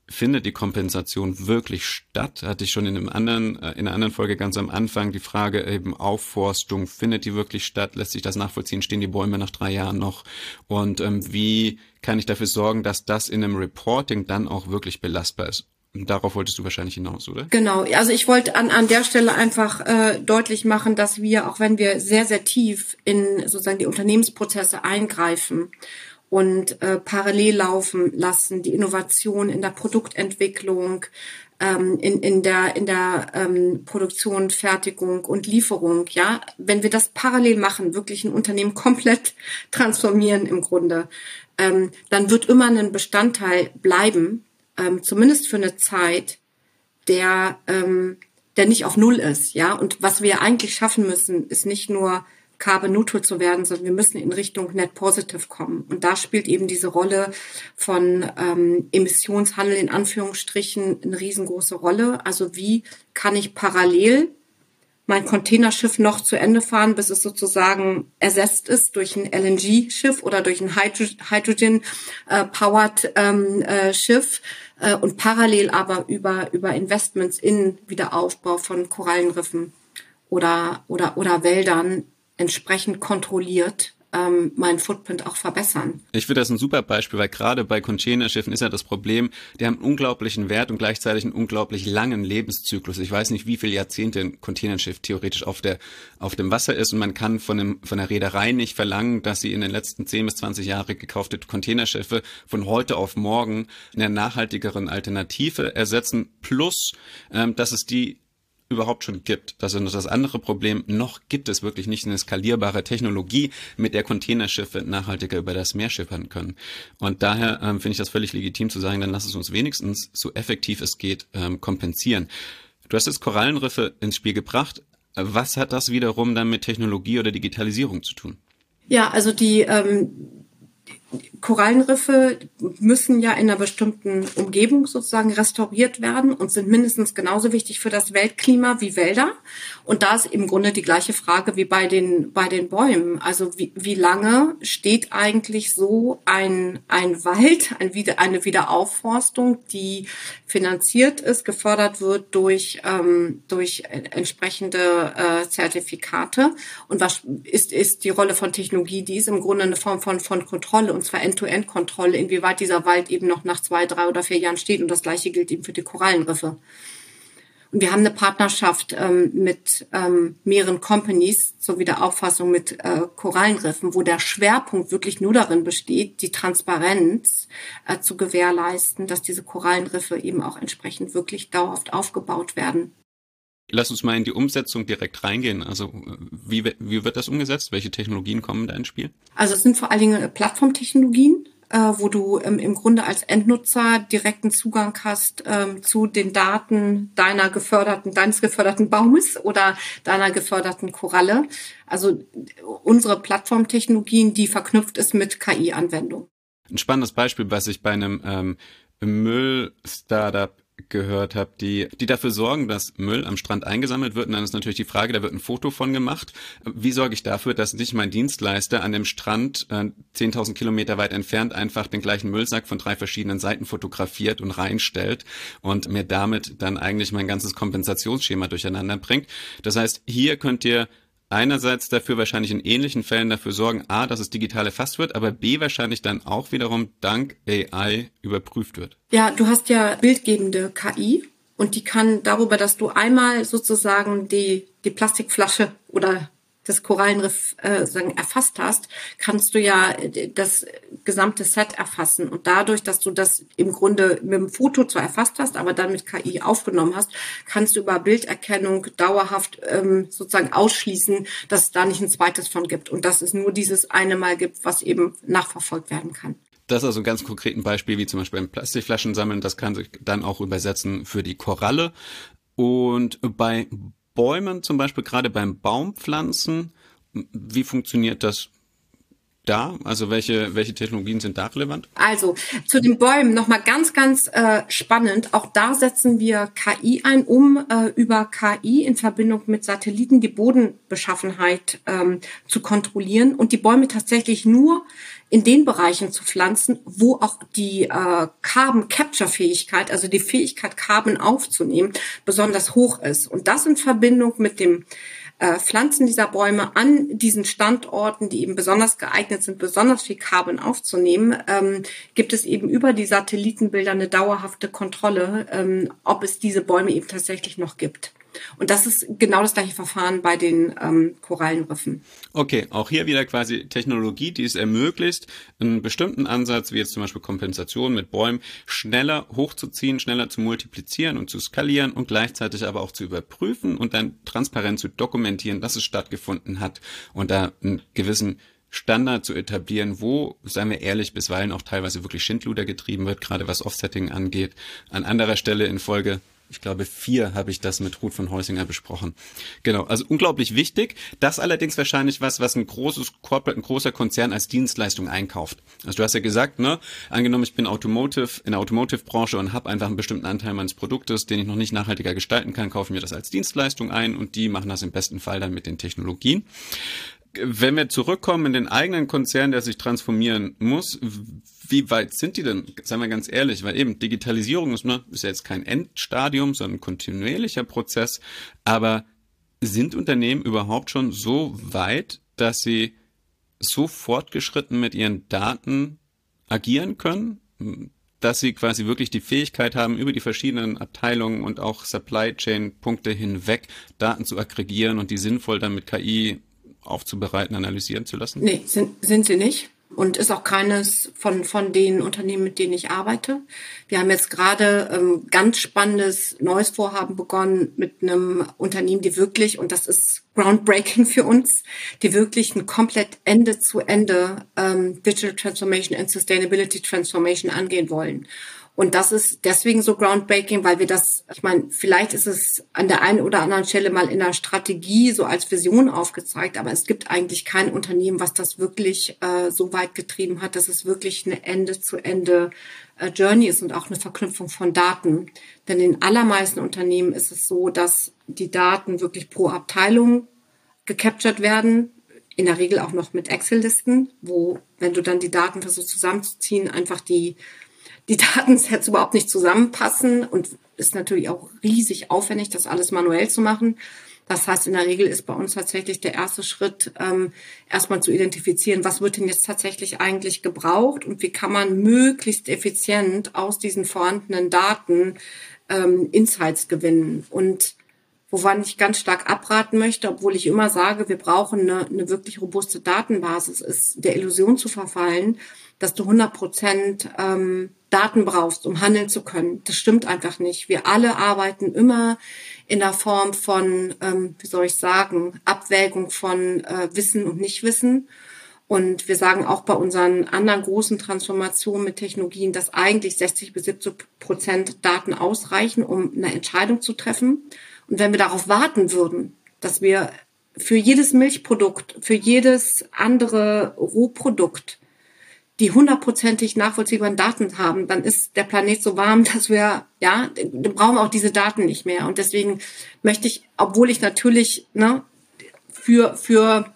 findet die Kompensation wirklich statt? Hatte ich schon in einem anderen, äh, in einer anderen Folge ganz am Anfang die Frage eben Aufforstung, findet die wirklich statt? Lässt sich das nachvollziehen? Stehen die Bäume nach drei Jahren noch? Und ähm, wie kann ich dafür sorgen, dass das in einem Reporting dann auch wirklich belastbar ist? Darauf wolltest du wahrscheinlich hinaus, oder?
Genau, also ich wollte an, an der Stelle einfach äh, deutlich machen, dass wir, auch wenn wir sehr, sehr tief in sozusagen die Unternehmensprozesse eingreifen und äh, parallel laufen lassen, die Innovation in der Produktentwicklung, ähm, in, in der, in der ähm, Produktion, Fertigung und Lieferung. Ja, wenn wir das parallel machen, wirklich ein Unternehmen [laughs] komplett transformieren im Grunde, ähm, dann wird immer ein Bestandteil bleiben, ähm, zumindest für eine Zeit, der, ähm, der nicht auf Null ist. Ja, und was wir eigentlich schaffen müssen, ist nicht nur carbon neutral zu werden, sondern wir müssen in Richtung net positive kommen. Und da spielt eben diese Rolle von ähm, Emissionshandel in Anführungsstrichen eine riesengroße Rolle. Also wie kann ich parallel mein Containerschiff noch zu Ende fahren, bis es sozusagen ersetzt ist durch ein LNG-Schiff oder durch ein Hydrogen-powered ähm, äh, äh, und parallel aber über, über Investments in Wiederaufbau von Korallenriffen oder, oder, oder Wäldern entsprechend kontrolliert ähm, meinen Footprint auch verbessern.
Ich finde das ein super Beispiel, weil gerade bei Containerschiffen ist ja das Problem, die haben einen unglaublichen Wert und gleichzeitig einen unglaublich langen Lebenszyklus. Ich weiß nicht, wie viele Jahrzehnte ein Containerschiff theoretisch auf der auf dem Wasser ist und man kann von dem von der Reederei nicht verlangen, dass sie in den letzten 10 bis 20 Jahre gekaufte Containerschiffe von heute auf morgen eine nachhaltigeren Alternative ersetzen, plus ähm, dass es die überhaupt schon gibt. Das ist das andere Problem. Noch gibt es wirklich nicht eine skalierbare Technologie, mit der Containerschiffe nachhaltiger über das Meer schippern können. Und daher ähm, finde ich das völlig legitim zu sagen, dann lass es uns wenigstens so effektiv es geht ähm, kompensieren. Du hast jetzt Korallenriffe ins Spiel gebracht. Was hat das wiederum dann mit Technologie oder Digitalisierung zu tun?
Ja, also die ähm, Korallenriffe müssen ja in einer bestimmten Umgebung sozusagen restauriert werden und sind mindestens genauso wichtig für das Weltklima wie Wälder. Und da ist im Grunde die gleiche Frage wie bei den, bei den Bäumen. Also wie, wie lange steht eigentlich so ein, ein Wald, ein, eine Wiederaufforstung, die finanziert ist, gefördert wird durch, ähm, durch entsprechende äh, Zertifikate? Und was ist, ist die Rolle von Technologie? Die ist im Grunde eine Form von, von Kontrolle und und zwar End-to-End-Kontrolle, inwieweit dieser Wald eben noch nach zwei, drei oder vier Jahren steht. Und das Gleiche gilt eben für die Korallenriffe. Wir haben eine Partnerschaft ähm, mit ähm, mehreren Companies zur Wiederauffassung mit äh, Korallenriffen, wo der Schwerpunkt wirklich nur darin besteht, die Transparenz äh, zu gewährleisten, dass diese Korallenriffe eben auch entsprechend wirklich dauerhaft aufgebaut werden.
Lass uns mal in die Umsetzung direkt reingehen. Also wie, wie wird das umgesetzt? Welche Technologien kommen da ins Spiel?
Also es sind vor allen Dingen Plattformtechnologien äh, wo du ähm, im Grunde als Endnutzer direkten Zugang hast ähm, zu den Daten deiner geförderten, deines geförderten Baumes oder deiner geförderten Koralle. Also unsere Plattformtechnologien, die verknüpft ist mit KI-Anwendung.
Ein spannendes Beispiel, was ich bei einem ähm, Müll-Startup gehört habe, die, die dafür sorgen, dass Müll am Strand eingesammelt wird. Und dann ist natürlich die Frage, da wird ein Foto von gemacht. Wie sorge ich dafür, dass nicht mein Dienstleister an dem Strand äh, 10.000 Kilometer weit entfernt einfach den gleichen Müllsack von drei verschiedenen Seiten fotografiert und reinstellt und mir damit dann eigentlich mein ganzes Kompensationsschema durcheinander bringt. Das heißt, hier könnt ihr einerseits dafür wahrscheinlich in ähnlichen Fällen dafür sorgen, a, dass es digital erfasst wird, aber b, wahrscheinlich dann auch wiederum dank AI überprüft wird.
Ja, du hast ja bildgebende KI und die kann darüber, dass du einmal sozusagen die, die Plastikflasche oder das Korallenriff äh, sagen, erfasst hast, kannst du ja äh, das gesamte Set erfassen. Und dadurch, dass du das im Grunde mit dem Foto zwar erfasst hast, aber dann mit KI aufgenommen hast, kannst du über Bilderkennung dauerhaft ähm, sozusagen ausschließen, dass es da nicht ein zweites von gibt. Und dass es nur dieses eine Mal gibt, was eben nachverfolgt werden kann.
Das ist also ein ganz konkretes Beispiel, wie zum Beispiel beim Plastikflaschen sammeln. Das kann sich dann auch übersetzen für die Koralle. Und bei Bäumen, zum Beispiel gerade beim Baumpflanzen, wie funktioniert das da? Also welche, welche Technologien sind da relevant?
Also zu den Bäumen nochmal ganz, ganz äh, spannend. Auch da setzen wir KI ein, um äh, über KI in Verbindung mit Satelliten die Bodenbeschaffenheit ähm, zu kontrollieren und die Bäume tatsächlich nur in den Bereichen zu pflanzen, wo auch die äh, Carbon Capture Fähigkeit, also die Fähigkeit Carbon aufzunehmen, besonders hoch ist. Und das in Verbindung mit dem äh, Pflanzen dieser Bäume an diesen Standorten, die eben besonders geeignet sind, besonders viel Carbon aufzunehmen, ähm, gibt es eben über die Satellitenbilder eine dauerhafte Kontrolle, ähm, ob es diese Bäume eben tatsächlich noch gibt. Und das ist genau das gleiche Verfahren bei den ähm, Korallenriffen.
Okay, auch hier wieder quasi Technologie, die es ermöglicht, einen bestimmten Ansatz, wie jetzt zum Beispiel Kompensation mit Bäumen, schneller hochzuziehen, schneller zu multiplizieren und zu skalieren und gleichzeitig aber auch zu überprüfen und dann transparent zu dokumentieren, dass es stattgefunden hat und da einen gewissen Standard zu etablieren, wo, seien wir ehrlich, bisweilen auch teilweise wirklich Schindluder getrieben wird, gerade was Offsetting angeht. An anderer Stelle in Folge ich glaube, vier habe ich das mit Ruth von Heusinger besprochen. Genau, also unglaublich wichtig. Das allerdings wahrscheinlich was, was ein großes Corporate, ein großer Konzern als Dienstleistung einkauft. Also du hast ja gesagt, ne, angenommen, ich bin Automotive, in der Automotive-Branche und habe einfach einen bestimmten Anteil meines Produktes, den ich noch nicht nachhaltiger gestalten kann, kaufe mir das als Dienstleistung ein und die machen das im besten Fall dann mit den Technologien wenn wir zurückkommen in den eigenen Konzern, der sich transformieren muss, wie weit sind die denn? Seien wir ganz ehrlich, weil eben Digitalisierung ist, ne, ist ja jetzt kein Endstadium, sondern ein kontinuierlicher Prozess. Aber sind Unternehmen überhaupt schon so weit, dass sie so fortgeschritten mit ihren Daten agieren können, dass sie quasi wirklich die Fähigkeit haben, über die verschiedenen Abteilungen und auch Supply Chain Punkte hinweg Daten zu aggregieren und die sinnvoll dann mit KI aufzubereiten, analysieren zu lassen?
Nee, sind, sind sie nicht und ist auch keines von, von den Unternehmen, mit denen ich arbeite. Wir haben jetzt gerade ähm, ganz spannendes neues Vorhaben begonnen mit einem Unternehmen, die wirklich, und das ist groundbreaking für uns, die wirklich ein komplett Ende zu Ende ähm, Digital Transformation and Sustainability Transformation angehen wollen. Und das ist deswegen so groundbreaking, weil wir das, ich meine, vielleicht ist es an der einen oder anderen Stelle mal in der Strategie so als Vision aufgezeigt, aber es gibt eigentlich kein Unternehmen, was das wirklich äh, so weit getrieben hat, dass es wirklich eine Ende-zu-Ende äh, ist und auch eine Verknüpfung von Daten. Denn in allermeisten Unternehmen ist es so, dass die Daten wirklich pro Abteilung gecaptured werden, in der Regel auch noch mit Excel-Listen, wo, wenn du dann die Daten versuchst zusammenzuziehen, einfach die die Datensets überhaupt nicht zusammenpassen und ist natürlich auch riesig aufwendig, das alles manuell zu machen. Das heißt, in der Regel ist bei uns tatsächlich der erste Schritt, ähm, erstmal zu identifizieren, was wird denn jetzt tatsächlich eigentlich gebraucht und wie kann man möglichst effizient aus diesen vorhandenen Daten ähm, Insights gewinnen. Und wovon ich ganz stark abraten möchte, obwohl ich immer sage, wir brauchen eine, eine wirklich robuste Datenbasis, ist der Illusion zu verfallen, dass du 100 Prozent ähm, Daten brauchst, um handeln zu können. Das stimmt einfach nicht. Wir alle arbeiten immer in der Form von, ähm, wie soll ich sagen, Abwägung von äh, Wissen und Nichtwissen. Und wir sagen auch bei unseren anderen großen Transformationen mit Technologien, dass eigentlich 60 bis 70 Prozent Daten ausreichen, um eine Entscheidung zu treffen. Und wenn wir darauf warten würden, dass wir für jedes Milchprodukt, für jedes andere Rohprodukt die hundertprozentig nachvollziehbaren Daten haben, dann ist der Planet so warm, [laughs] dass wir, ja, dann brauchen wir auch diese Daten nicht mehr. Und deswegen möchte ich, obwohl ich natürlich ne, für, für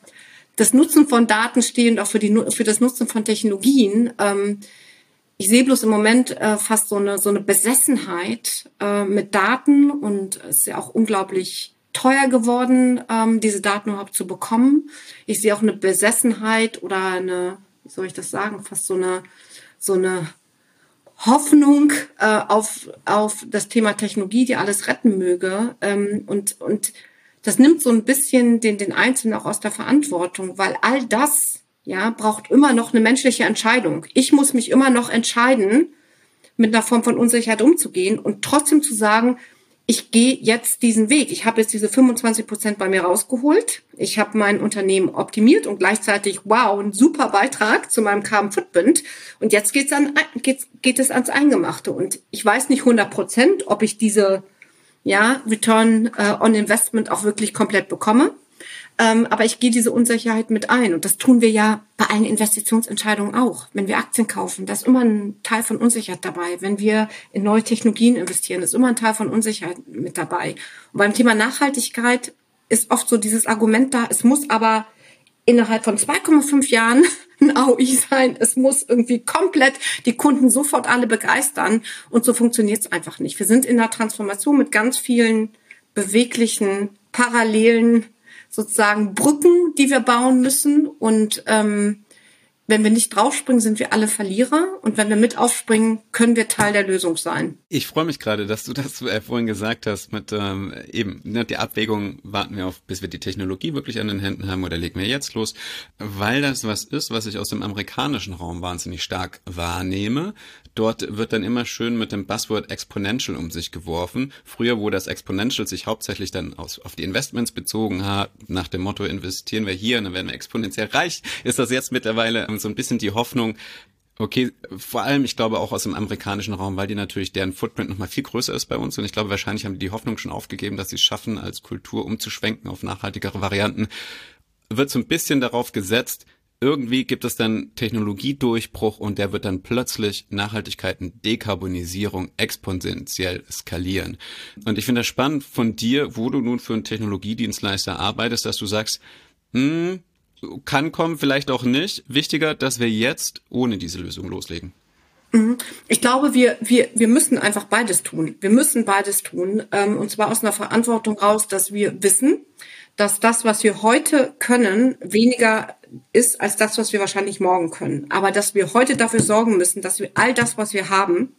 das Nutzen von Daten stehe und auch für, die, für das Nutzen von Technologien, ähm, ich sehe bloß im Moment äh, fast so eine, so eine Besessenheit äh, mit Daten und es ist ja auch unglaublich teuer geworden, ähm, diese Daten überhaupt zu bekommen. Ich sehe auch eine Besessenheit oder eine, wie soll ich das sagen, fast so eine, so eine Hoffnung äh, auf, auf das Thema Technologie, die alles retten möge. Ähm, und, und das nimmt so ein bisschen den, den Einzelnen auch aus der Verantwortung, weil all das, ja, braucht immer noch eine menschliche Entscheidung. Ich muss mich immer noch entscheiden, mit einer Form von Unsicherheit umzugehen und trotzdem zu sagen, ich gehe jetzt diesen Weg. Ich habe jetzt diese 25 Prozent bei mir rausgeholt. Ich habe mein Unternehmen optimiert und gleichzeitig, wow, ein super Beitrag zu meinem Carbon Footprint. Und jetzt geht's an, geht's, geht es ans Eingemachte. Und ich weiß nicht 100 Prozent, ob ich diese ja, Return äh, on Investment auch wirklich komplett bekomme. Ähm, aber ich gehe diese Unsicherheit mit ein. Und das tun wir ja bei allen Investitionsentscheidungen auch. Wenn wir Aktien kaufen, da ist immer ein Teil von Unsicherheit dabei. Wenn wir in neue Technologien investieren, ist immer ein Teil von Unsicherheit mit dabei. Und beim Thema Nachhaltigkeit ist oft so dieses Argument da, es muss aber innerhalb von 2,5 Jahren [laughs] ein AOI sein. Es muss irgendwie komplett die Kunden sofort alle begeistern. Und so funktioniert es einfach nicht. Wir sind in der Transformation mit ganz vielen beweglichen, parallelen sozusagen Brücken, die wir bauen müssen. Und ähm, wenn wir nicht draufspringen, sind wir alle Verlierer. Und wenn wir mit aufspringen, können wir Teil der Lösung sein.
Ich freue mich gerade, dass du das äh, vorhin gesagt hast mit ähm, eben ne, die Abwägung, warten wir auf, bis wir die Technologie wirklich an den Händen haben oder legen wir jetzt los, weil das was ist, was ich aus dem amerikanischen Raum wahnsinnig stark wahrnehme. Dort wird dann immer schön mit dem Buzzword Exponential um sich geworfen. Früher, wo das Exponential sich hauptsächlich dann aus, auf die Investments bezogen hat, nach dem Motto, investieren wir hier, dann werden wir exponentiell reich, ist das jetzt mittlerweile so ein bisschen die Hoffnung, Okay, vor allem, ich glaube auch aus dem amerikanischen Raum, weil die natürlich deren Footprint nochmal viel größer ist bei uns und ich glaube, wahrscheinlich haben die die Hoffnung schon aufgegeben, dass sie es schaffen, als Kultur umzuschwenken auf nachhaltigere Varianten. Wird so ein bisschen darauf gesetzt, irgendwie gibt es dann Technologiedurchbruch und der wird dann plötzlich Nachhaltigkeiten, Dekarbonisierung exponentiell skalieren. Und ich finde das spannend von dir, wo du nun für einen Technologiedienstleister arbeitest, dass du sagst, hm, kann kommen, vielleicht auch nicht. Wichtiger, dass wir jetzt ohne diese Lösung loslegen.
Mhm. Ich glaube, wir, wir, wir müssen einfach beides tun. Wir müssen beides tun. Ähm, und zwar aus einer Verantwortung raus, dass wir wissen, dass das, was wir heute können, weniger ist als das, was wir wahrscheinlich morgen können. Aber dass wir heute dafür sorgen müssen, dass wir all das, was wir haben,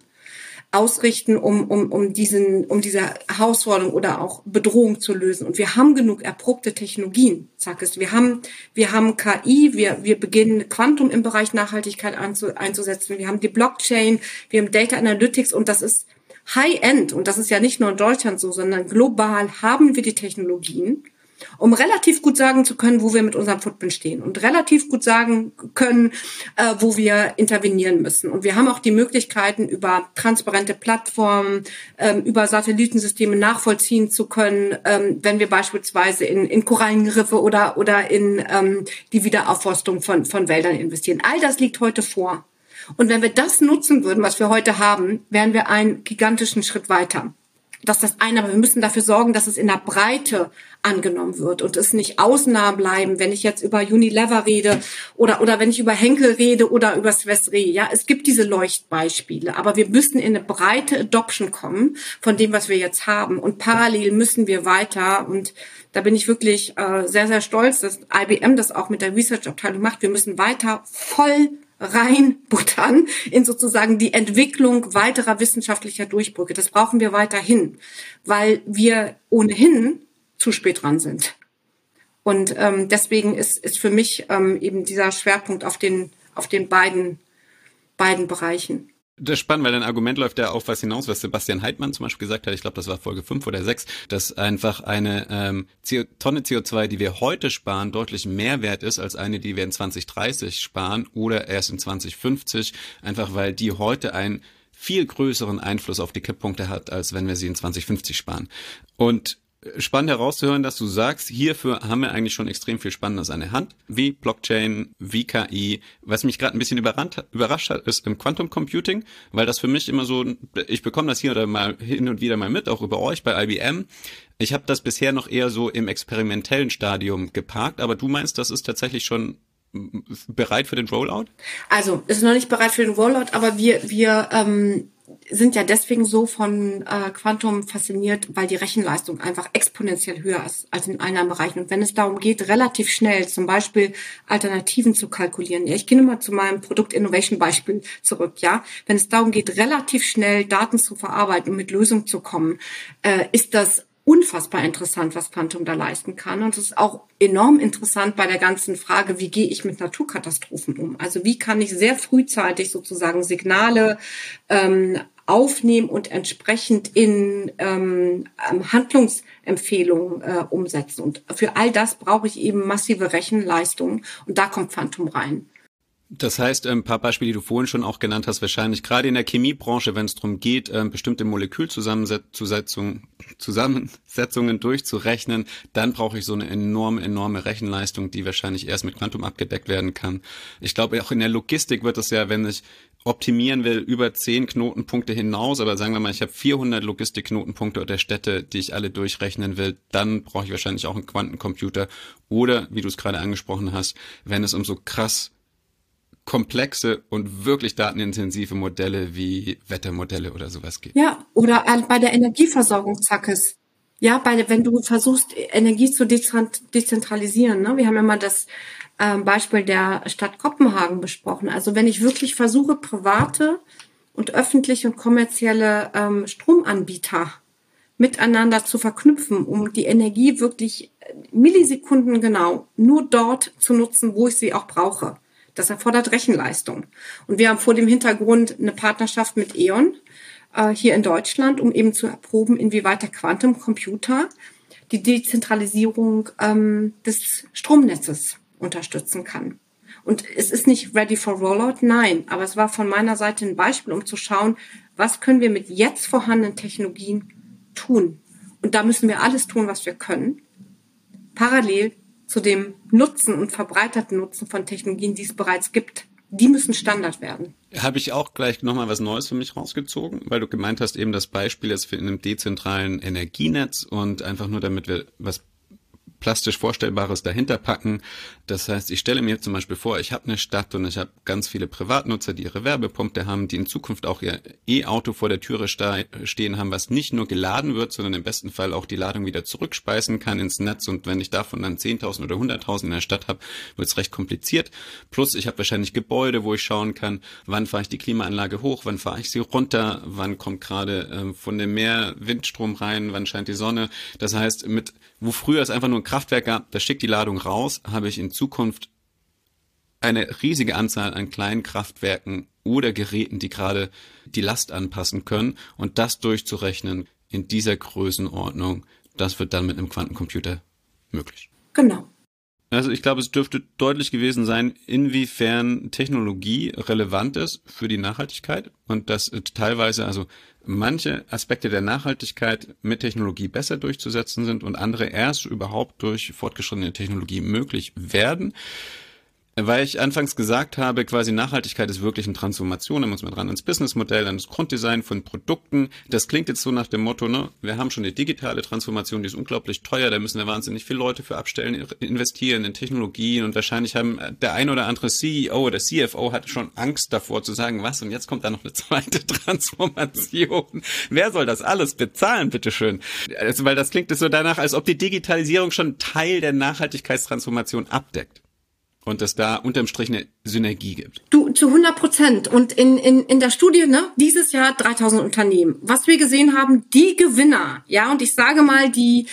ausrichten, um, um, um, diesen, um diese Herausforderung oder auch Bedrohung zu lösen. Und wir haben genug erprobte Technologien, sag es. Wir haben, wir haben KI, wir, wir beginnen Quantum im Bereich Nachhaltigkeit einzu, einzusetzen. Wir haben die Blockchain, wir haben Data Analytics und das ist High-End. Und das ist ja nicht nur in Deutschland so, sondern global haben wir die Technologien um relativ gut sagen zu können, wo wir mit unserem Footprint stehen und relativ gut sagen können, äh, wo wir intervenieren müssen. Und wir haben auch die Möglichkeiten, über transparente Plattformen, ähm, über Satellitensysteme nachvollziehen zu können, ähm, wenn wir beispielsweise in, in Korallenriffe oder, oder in ähm, die Wiederaufforstung von, von Wäldern investieren. All das liegt heute vor. Und wenn wir das nutzen würden, was wir heute haben, wären wir einen gigantischen Schritt weiter. Das ist das eine, aber wir müssen dafür sorgen, dass es in der Breite angenommen wird und es nicht Ausnahmen bleiben, wenn ich jetzt über Unilever rede oder, oder wenn ich über Henkel rede oder über Swiss. Ja, es gibt diese Leuchtbeispiele, aber wir müssen in eine breite Adoption kommen von dem, was wir jetzt haben. Und parallel müssen wir weiter und da bin ich wirklich äh, sehr, sehr stolz, dass IBM das auch mit der Research-Abteilung macht. Wir müssen weiter voll reinbuttern in sozusagen die Entwicklung weiterer wissenschaftlicher Durchbrücke. Das brauchen wir weiterhin, weil wir ohnehin zu spät dran sind. Und ähm, deswegen ist, ist für mich ähm, eben dieser Schwerpunkt auf den, auf den beiden, beiden Bereichen.
Das ist spannend, weil dein Argument läuft ja auf was hinaus, was Sebastian Heidmann zum Beispiel gesagt hat, ich glaube, das war Folge 5 oder 6, dass einfach eine ähm, CO Tonne CO2, die wir heute sparen, deutlich mehr wert ist als eine, die wir in 2030 sparen oder erst in 2050, einfach weil die heute einen viel größeren Einfluss auf die Kipppunkte hat, als wenn wir sie in 2050 sparen. Und spannend herauszuhören, dass du sagst, hierfür haben wir eigentlich schon extrem viel Spannendes an der Hand, wie Blockchain, wie KI. Was mich gerade ein bisschen überrascht hat, ist im Quantum Computing, weil das für mich immer so, ich bekomme das hier oder mal hin und wieder mal mit, auch über euch bei IBM. Ich habe das bisher noch eher so im experimentellen Stadium geparkt, aber du meinst, das ist tatsächlich schon bereit für den Rollout?
Also, ist noch nicht bereit für den Rollout, aber wir, wir ähm, sind ja deswegen so von äh, Quantum fasziniert, weil die Rechenleistung einfach exponentiell höher ist als in anderen Bereichen. Und wenn es darum geht, relativ schnell zum Beispiel Alternativen zu kalkulieren, ja, ich gehe mal zu meinem Produkt Innovation Beispiel zurück, ja, wenn es darum geht, relativ schnell Daten zu verarbeiten und mit Lösungen zu kommen, äh, ist das unfassbar interessant, was Quantum da leisten kann. Und es ist auch enorm interessant bei der ganzen Frage, wie gehe ich mit Naturkatastrophen um? Also wie kann ich sehr frühzeitig sozusagen Signale ähm, aufnehmen und entsprechend in ähm, Handlungsempfehlungen äh, umsetzen. Und für all das brauche ich eben massive Rechenleistungen und da kommt Quantum rein.
Das heißt, ein paar Beispiele, die du vorhin schon auch genannt hast, wahrscheinlich gerade in der Chemiebranche, wenn es darum geht, ähm, bestimmte Molekülzusammensetzungen Zusammensetzungen durchzurechnen, dann brauche ich so eine enorme, enorme Rechenleistung, die wahrscheinlich erst mit Quantum abgedeckt werden kann. Ich glaube, auch in der Logistik wird es ja, wenn ich optimieren will, über zehn Knotenpunkte hinaus, aber sagen wir mal, ich habe 400 Logistikknotenpunkte oder Städte, die ich alle durchrechnen will, dann brauche ich wahrscheinlich auch einen Quantencomputer oder, wie du es gerade angesprochen hast, wenn es um so krass komplexe und wirklich datenintensive Modelle wie Wettermodelle oder sowas geht.
Ja, oder bei der Energieversorgung, Zackes. Ja, bei, wenn du versuchst, Energie zu dezentralisieren. Ne? Wir haben mal das ähm, Beispiel der Stadt Kopenhagen besprochen. Also wenn ich wirklich versuche, private und öffentliche und kommerzielle ähm, Stromanbieter miteinander zu verknüpfen, um die Energie wirklich Millisekunden genau nur dort zu nutzen, wo ich sie auch brauche das erfordert Rechenleistung. Und wir haben vor dem Hintergrund eine Partnerschaft mit E.ON äh, hier in Deutschland, um eben zu erproben, inwieweit der Quantum Computer die Dezentralisierung ähm, des Stromnetzes unterstützen kann. Und es ist nicht ready for rollout, nein, aber es war von meiner Seite ein Beispiel, um zu schauen, was können wir mit jetzt vorhandenen Technologien tun. Und da müssen wir alles tun, was wir können. Parallel zu dem Nutzen und verbreiterten Nutzen von Technologien, die es bereits gibt. Die müssen Standard werden.
Habe ich auch gleich nochmal was Neues für mich rausgezogen, weil du gemeint hast, eben das Beispiel jetzt für in einem dezentralen Energienetz und einfach nur damit wir was plastisch Vorstellbares dahinter packen. Das heißt, ich stelle mir zum Beispiel vor, ich habe eine Stadt und ich habe ganz viele Privatnutzer, die ihre Werbepunkte haben, die in Zukunft auch ihr E-Auto vor der Türe stehen haben, was nicht nur geladen wird, sondern im besten Fall auch die Ladung wieder zurückspeisen kann ins Netz. Und wenn ich davon dann 10.000 oder 100.000 in der Stadt habe, wird es recht kompliziert. Plus, ich habe wahrscheinlich Gebäude, wo ich schauen kann, wann fahre ich die Klimaanlage hoch, wann fahre ich sie runter, wann kommt gerade äh, von dem Meer Windstrom rein, wann scheint die Sonne. Das heißt, mit wo früher es einfach nur ein Kraftwerk gab, da schickt die Ladung raus, habe ich in Zukunft eine riesige Anzahl an kleinen Kraftwerken oder Geräten, die gerade die Last anpassen können und das durchzurechnen in dieser Größenordnung, das wird dann mit einem Quantencomputer möglich.
Genau.
Also ich glaube, es dürfte deutlich gewesen sein, inwiefern Technologie relevant ist für die Nachhaltigkeit und dass teilweise also manche Aspekte der Nachhaltigkeit mit Technologie besser durchzusetzen sind und andere erst überhaupt durch fortgeschrittene Technologie möglich werden. Weil ich anfangs gesagt habe, quasi Nachhaltigkeit ist wirklich eine Transformation, da muss man dran ans Businessmodell, an das Grunddesign von Produkten. Das klingt jetzt so nach dem Motto, ne, wir haben schon eine digitale Transformation, die ist unglaublich teuer, da müssen wir wahnsinnig viele Leute für abstellen, investieren in Technologien und wahrscheinlich haben der ein oder andere CEO oder CFO hat schon Angst davor zu sagen, was und jetzt kommt da noch eine [laughs] zweite Transformation. Wer soll das alles bezahlen, bitteschön? Also, weil das klingt so danach, als ob die Digitalisierung schon Teil der Nachhaltigkeitstransformation abdeckt und es da unterm Strich eine Synergie gibt.
Du, zu 100 Prozent. Und in, in, in der Studie, ne, dieses Jahr 3000 Unternehmen. Was wir gesehen haben, die Gewinner, ja, und ich sage mal, die,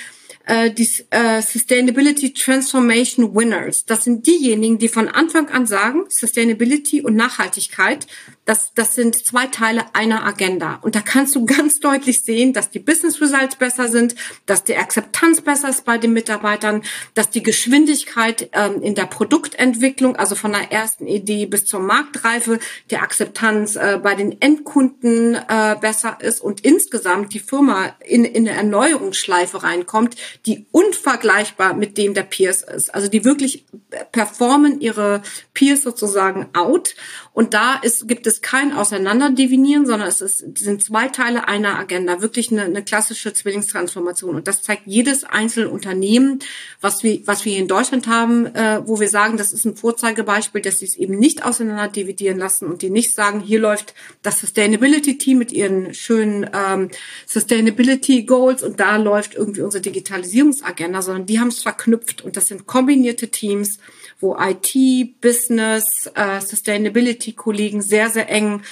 äh, die äh, Sustainability Transformation Winners. Das sind diejenigen, die von Anfang an sagen, Sustainability und Nachhaltigkeit das, das sind zwei Teile einer Agenda. Und da kannst du [laughs] ganz deutlich sehen, dass die Business Results besser sind, dass die Akzeptanz besser ist bei den Mitarbeitern, dass die Geschwindigkeit ähm, in der Produktentwicklung, also von der ersten Idee bis zur Marktreife, die Akzeptanz äh, bei den Endkunden äh, besser ist und insgesamt die Firma in, in eine Erneuerungsschleife reinkommt, die unvergleichbar mit dem der Peers ist. Also die wirklich performen ihre Peers sozusagen out. Und da ist, gibt es kein Auseinanderdivinieren, sondern es ist, sind zwei Teile einer Agenda, wirklich eine, eine klassische Zwillingstransformation. Und das zeigt jedes einzelne Unternehmen, was wir, was wir hier in Deutschland haben, äh, wo wir sagen, das ist ein Vorzeigebeispiel, dass sie es eben nicht auseinanderdividieren lassen und die nicht sagen, hier läuft das Sustainability Team mit ihren schönen ähm, Sustainability Goals und da läuft irgendwie unsere Digitalisierungsagenda, sondern die haben es verknüpft und das sind kombinierte Teams, wo IT, Business, äh, Sustainability-Kollegen sehr, sehr eng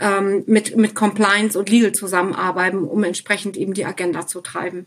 ähm, mit, mit Compliance und Legal zusammenarbeiten, um entsprechend eben die Agenda zu treiben.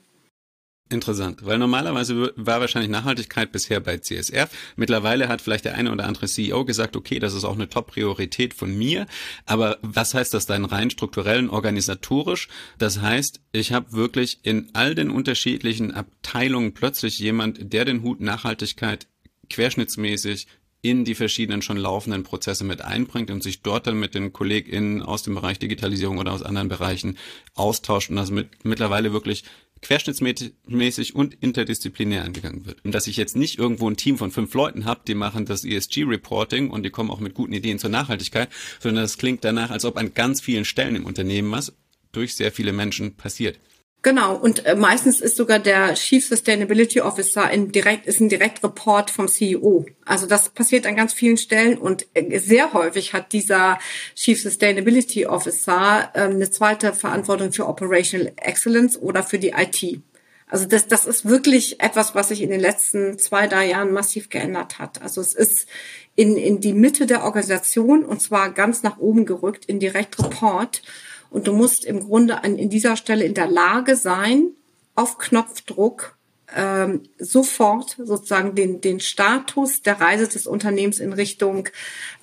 Interessant, weil normalerweise war wahrscheinlich Nachhaltigkeit bisher bei CSR. Mittlerweile hat vielleicht der eine oder andere CEO gesagt, okay, das ist auch eine Top-Priorität von mir. Aber was heißt das dann rein strukturell organisatorisch? Das heißt, ich habe wirklich in all den unterschiedlichen Abteilungen plötzlich jemand, der den Hut Nachhaltigkeit querschnittsmäßig in die verschiedenen schon laufenden Prozesse mit einbringt und sich dort dann mit den KollegInnen aus dem Bereich Digitalisierung oder aus anderen Bereichen austauscht und das mit, mittlerweile wirklich querschnittsmäßig und interdisziplinär angegangen wird. Und dass ich jetzt nicht irgendwo ein Team von fünf Leuten habe, die machen das ESG-Reporting und die kommen auch mit guten Ideen zur Nachhaltigkeit, sondern das klingt danach, als ob an ganz vielen Stellen im Unternehmen was durch sehr viele Menschen passiert.
Genau, und äh, meistens ist sogar der Chief Sustainability Officer ein direkt, ist ein Direktreport vom CEO. Also das passiert an ganz vielen Stellen und äh, sehr häufig hat dieser Chief Sustainability Officer äh, eine zweite Verantwortung für Operational Excellence oder für die IT. Also das, das ist wirklich etwas, was sich in den letzten zwei, drei Jahren massiv geändert hat. Also es ist in, in die Mitte der Organisation und zwar ganz nach oben gerückt in Direct Report. Und du musst im Grunde an, in dieser Stelle in der Lage sein, auf Knopfdruck ähm, sofort sozusagen den, den Status der Reise des Unternehmens in Richtung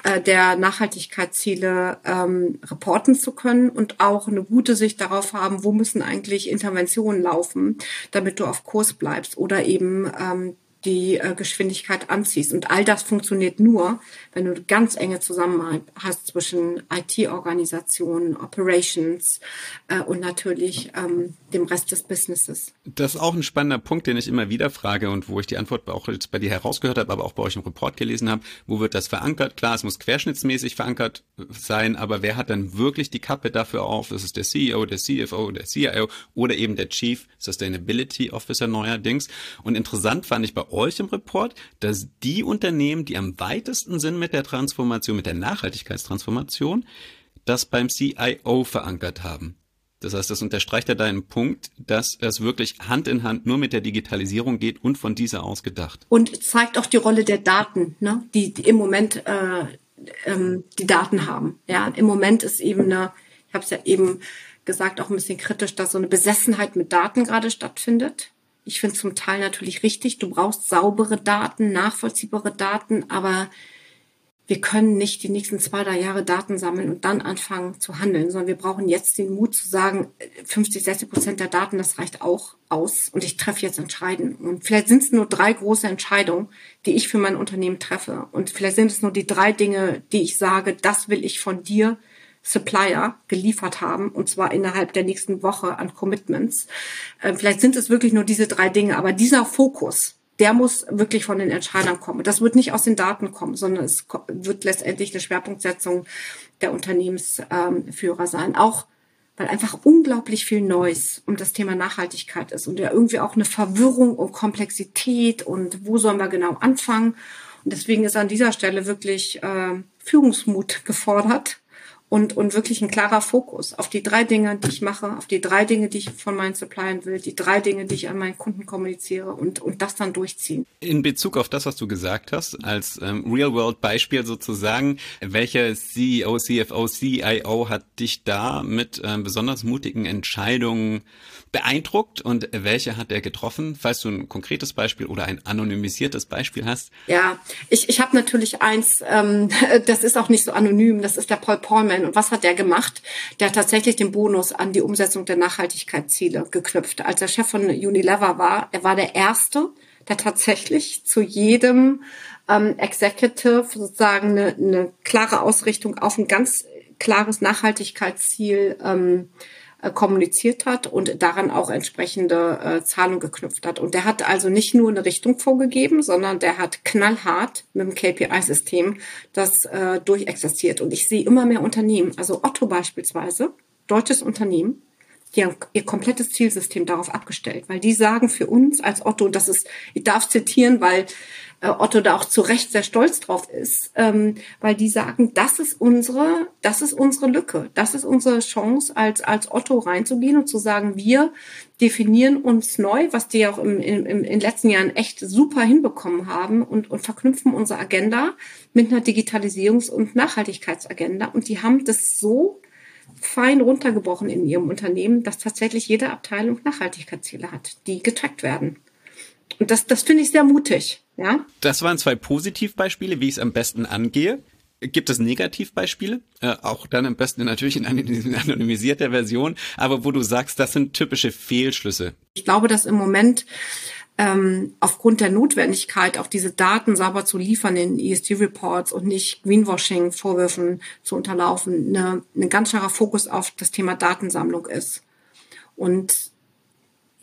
äh, der Nachhaltigkeitsziele ähm, reporten zu können und auch eine gute Sicht darauf haben, wo müssen eigentlich Interventionen laufen, damit du auf Kurs bleibst oder eben ähm, die äh, Geschwindigkeit anziehst. Und all das funktioniert nur, wenn du ganz enge Zusammenhang hast zwischen IT-Organisationen, Operations äh, und natürlich ähm, dem Rest des Businesses.
Das ist auch ein spannender Punkt, den ich immer wieder frage und wo ich die Antwort auch jetzt bei dir herausgehört habe, aber auch bei euch im Report gelesen habe. Wo wird das verankert? Klar, es muss querschnittsmäßig verankert sein, aber wer hat dann wirklich die Kappe dafür auf? Ist es der CEO, der CFO, der CIO oder eben der Chief Sustainability Officer neuerdings? Und interessant fand ich bei euch im Report, dass die Unternehmen, die am weitesten sind mit der Transformation, mit der Nachhaltigkeitstransformation, das beim CIO verankert haben. Das heißt, das unterstreicht ja deinen Punkt, dass es wirklich Hand in Hand nur mit der Digitalisierung geht und von dieser aus gedacht.
Und zeigt auch die Rolle der Daten, ne? die, die im Moment äh, ähm, die Daten haben. Ja, im Moment ist eben eine, ich habe es ja eben gesagt, auch ein bisschen kritisch, dass so eine Besessenheit mit Daten gerade stattfindet. Ich finde zum Teil natürlich richtig, du brauchst saubere Daten, nachvollziehbare Daten, aber wir können nicht die nächsten zwei, drei Jahre Daten sammeln und dann anfangen zu handeln, sondern wir brauchen jetzt den Mut zu sagen, 50, 60 Prozent der Daten, das reicht auch aus und ich treffe jetzt Entscheiden. Und vielleicht sind es nur drei große Entscheidungen, die ich für mein Unternehmen treffe. Und vielleicht sind es nur die drei Dinge, die ich sage, das will ich von dir Supplier geliefert haben, und zwar innerhalb der nächsten Woche an Commitments. Äh, vielleicht sind es wirklich nur diese drei Dinge, aber dieser Fokus, der muss wirklich von den Entscheidern kommen. Das wird nicht aus den Daten kommen, sondern es wird letztendlich eine Schwerpunktsetzung der Unternehmensführer sein. Auch weil einfach unglaublich viel Neues um das Thema Nachhaltigkeit ist und ja irgendwie auch eine Verwirrung und Komplexität und wo sollen wir genau anfangen. Und deswegen ist an dieser Stelle wirklich äh, Führungsmut gefordert und, und wirklich ein klarer Fokus auf die drei Dinge, die ich mache, auf die drei Dinge, die ich von meinen Suppliern will, die drei Dinge, die ich an meinen Kunden kommuniziere und, und das dann durchziehen.
In Bezug auf das, was du gesagt hast, als ähm, Real-World-Beispiel sozusagen, welcher CEO, CFO, CIO hat dich da mit ähm, besonders mutigen Entscheidungen beeindruckt und welche hat er getroffen? Falls du ein konkretes Beispiel oder ein anonymisiertes Beispiel hast.
Ja, ich, ich habe natürlich eins, ähm, [laughs] das ist auch nicht so anonym, das ist der Paul Paulman. Und was hat der gemacht? Der hat tatsächlich den Bonus an die Umsetzung der Nachhaltigkeitsziele geknüpft. Als er Chef von Unilever war, er war der Erste, der tatsächlich zu jedem ähm, Executive sozusagen eine, eine klare Ausrichtung auf ein ganz klares Nachhaltigkeitsziel ähm, äh, kommuniziert hat und daran auch entsprechende äh, Zahlungen geknüpft hat. Und der hat also nicht nur eine Richtung vorgegeben, sondern der hat knallhart mit dem KPI-System das äh, durchexerziert. Und ich sehe immer mehr Unternehmen, also Otto beispielsweise, deutsches Unternehmen, die haben ihr komplettes Zielsystem darauf abgestellt, weil die sagen für uns als Otto, das ist, ich darf zitieren, weil äh, Otto da auch zu Recht sehr stolz drauf ist, ähm, weil die sagen, das ist unsere, das ist unsere Lücke, das ist unsere Chance, als, als Otto reinzugehen und zu sagen, wir definieren uns neu, was die auch im, im, im, in den letzten Jahren echt super hinbekommen haben und, und verknüpfen unsere Agenda mit einer Digitalisierungs- und Nachhaltigkeitsagenda. Und die haben das so fein runtergebrochen in ihrem Unternehmen, dass tatsächlich jede Abteilung Nachhaltigkeitsziele hat, die getrackt werden. Und das, das finde ich sehr mutig. Ja?
Das waren zwei Positivbeispiele, wie ich es am besten angehe. Gibt es Negativbeispiele? Äh, auch dann am besten natürlich in anonymisierter Version, aber wo du sagst, das sind typische Fehlschlüsse.
Ich glaube, dass im Moment ähm, aufgrund der Notwendigkeit, auch diese Daten sauber zu liefern in ESG-Reports und nicht Greenwashing-Vorwürfen zu unterlaufen, eine, ein ganz klarer Fokus auf das Thema Datensammlung ist. Und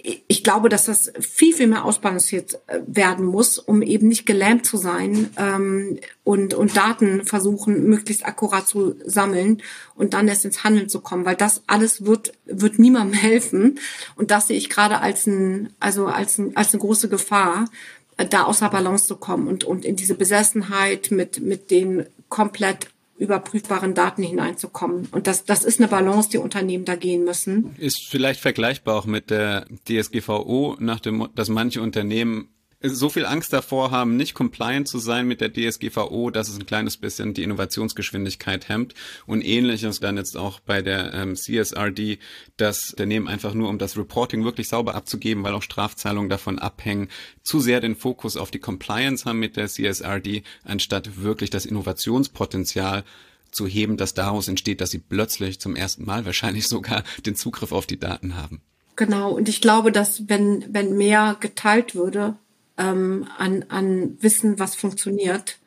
ich glaube, dass das viel, viel mehr ausbalanciert äh, werden muss, um eben nicht gelähmt zu sein ähm, und, und Daten versuchen, möglichst akkurat zu sammeln und dann erst ins Handeln zu kommen, weil das alles wird, wird niemandem [laughs] helfen. Und das sehe ich gerade als ein, also als, ein, als eine große Gefahr, äh, da außer Balance zu kommen und, und in diese Besessenheit mit, mit den komplett überprüfbaren Daten hineinzukommen. Und das, das ist eine Balance, die Unternehmen da gehen müssen.
Ist vielleicht vergleichbar auch mit der DSGVO, nach dem, dass manche Unternehmen so viel Angst davor haben, nicht compliant zu sein mit der DSGVO, dass es ein kleines bisschen die Innovationsgeschwindigkeit hemmt. Und ähnliches dann jetzt auch bei der ähm, CSRD, dass Unternehmen einfach nur, um das Reporting wirklich sauber abzugeben, weil auch Strafzahlungen davon abhängen, zu sehr den Fokus auf die Compliance haben mit der CSRD, anstatt wirklich das Innovationspotenzial zu heben, das daraus entsteht, dass sie plötzlich zum ersten Mal wahrscheinlich sogar den Zugriff auf die Daten haben.
Genau, und ich glaube, dass wenn, wenn mehr geteilt würde, ähm, an, an Wissen, was funktioniert,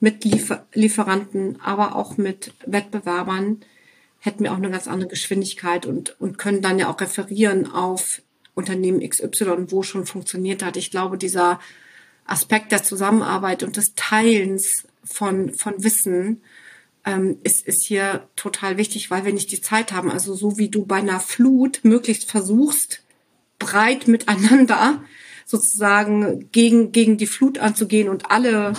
mit Liefer Lieferanten, aber auch mit Wettbewerbern, hätten wir auch eine ganz andere Geschwindigkeit und, und können dann ja auch referieren auf Unternehmen XY, wo schon funktioniert hat. Ich glaube, dieser Aspekt der Zusammenarbeit und des Teilens von, von Wissen ähm, ist, ist hier total wichtig, weil wir nicht die Zeit haben. Also so wie du bei einer Flut möglichst versuchst, breit miteinander sozusagen gegen, gegen die Flut anzugehen und alle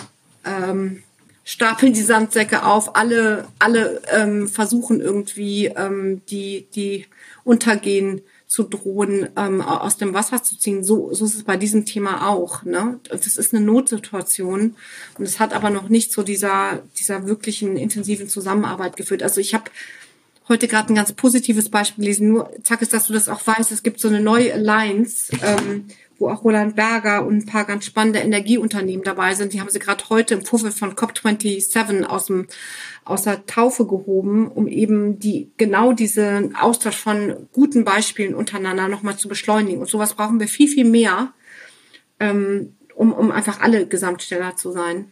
ähm, stapeln die Sandsäcke auf, alle, alle ähm, versuchen irgendwie ähm, die, die untergehen zu drohen, ähm, aus dem Wasser zu ziehen. So, so ist es bei diesem Thema auch. Ne? Das ist eine Notsituation und es hat aber noch nicht zu dieser, dieser wirklichen intensiven Zusammenarbeit geführt. Also ich habe heute gerade ein ganz positives Beispiel gelesen. Nur zack ist, dass du das auch weißt. Es gibt so eine neue Alliance ähm, wo auch Roland Berger und ein paar ganz spannende Energieunternehmen dabei sind. Die haben sie gerade heute im Vorfeld von COP27 aus dem aus der Taufe gehoben, um eben die genau diesen Austausch von guten Beispielen untereinander nochmal zu beschleunigen. Und sowas brauchen wir viel, viel mehr, ähm, um, um einfach alle Gesamtsteller zu sein.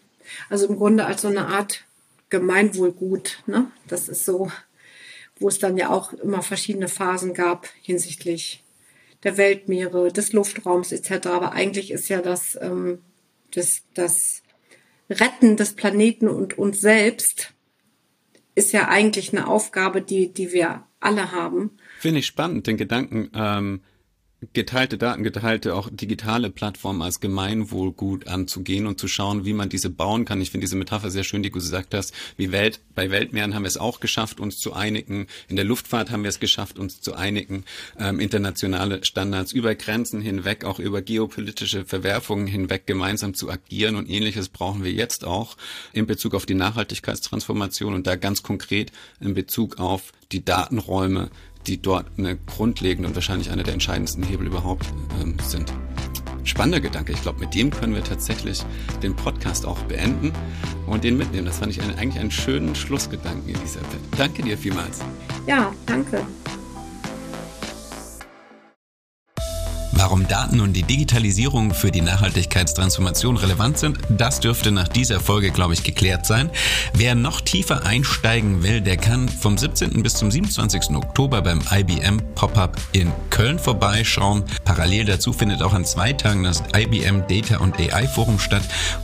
Also im Grunde als so eine Art Gemeinwohlgut. Ne? Das ist so, wo es dann ja auch immer verschiedene Phasen gab hinsichtlich der Weltmeere, des Luftraums etc. Aber eigentlich ist ja das, ähm, das, das Retten des Planeten und uns selbst ist ja eigentlich eine Aufgabe, die, die wir alle haben.
Finde ich spannend, den Gedanken, ähm, geteilte Daten, geteilte auch digitale Plattformen als Gemeinwohlgut anzugehen und zu schauen, wie man diese bauen kann. Ich finde diese Metapher sehr schön, die du gesagt hast. Wie Welt, bei Weltmeeren haben wir es auch geschafft, uns zu einigen. In der Luftfahrt haben wir es geschafft, uns zu einigen. Ähm, internationale Standards über Grenzen hinweg, auch über geopolitische Verwerfungen hinweg gemeinsam zu agieren. Und ähnliches brauchen wir jetzt auch in Bezug auf die Nachhaltigkeitstransformation und da ganz konkret in Bezug auf die Datenräume, die dort eine grundlegende und wahrscheinlich einer der entscheidendsten Hebel überhaupt ähm, sind. Spannender Gedanke. Ich glaube, mit dem können wir tatsächlich den Podcast auch beenden und den mitnehmen. Das fand ich eine, eigentlich einen schönen Schlussgedanken, Elisabeth. Danke dir vielmals.
Ja, danke.
Warum Daten und die Digitalisierung für die Nachhaltigkeitstransformation relevant sind, das dürfte nach dieser Folge, glaube ich, geklärt sein. Wer noch tiefer einsteigen will, der kann vom 17. bis zum 27. Oktober beim IBM Pop-up in Köln vorbeischauen. Parallel dazu findet auch an zwei Tagen das IBM Data und AI Forum statt.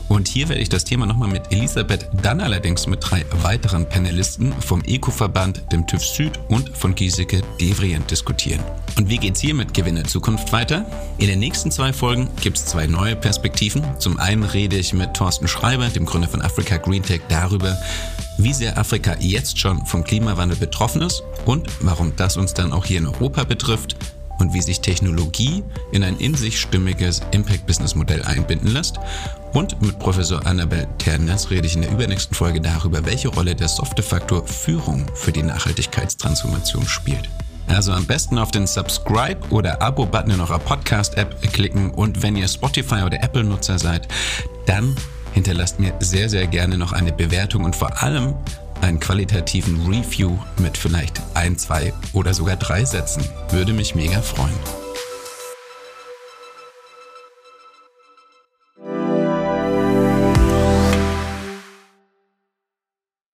Und hier werde ich das Thema nochmal mit Elisabeth, dann allerdings mit drei weiteren Panelisten vom Eco-Verband, dem TÜV Süd und von Giesecke Devrient diskutieren. Und wie geht's hier mit Gewinne Zukunft weiter? In den nächsten zwei Folgen gibt's zwei neue Perspektiven. Zum einen rede ich mit Thorsten Schreiber, dem Gründer von Africa Green Tech, darüber, wie sehr Afrika jetzt schon vom Klimawandel betroffen ist und warum das uns dann auch hier in Europa betrifft und wie sich Technologie in ein in sich stimmiges Impact-Business-Modell einbinden lässt. Und mit Professor Annabel Ternes rede ich in der übernächsten Folge darüber, welche Rolle der softe Faktor Führung für die Nachhaltigkeitstransformation spielt. Also am besten auf den Subscribe oder Abo-Button in eurer Podcast-App klicken und wenn ihr Spotify oder Apple-Nutzer seid, dann hinterlasst mir sehr, sehr gerne noch eine Bewertung und vor allem einen qualitativen Review mit vielleicht ein, zwei oder sogar drei Sätzen. Würde mich mega freuen.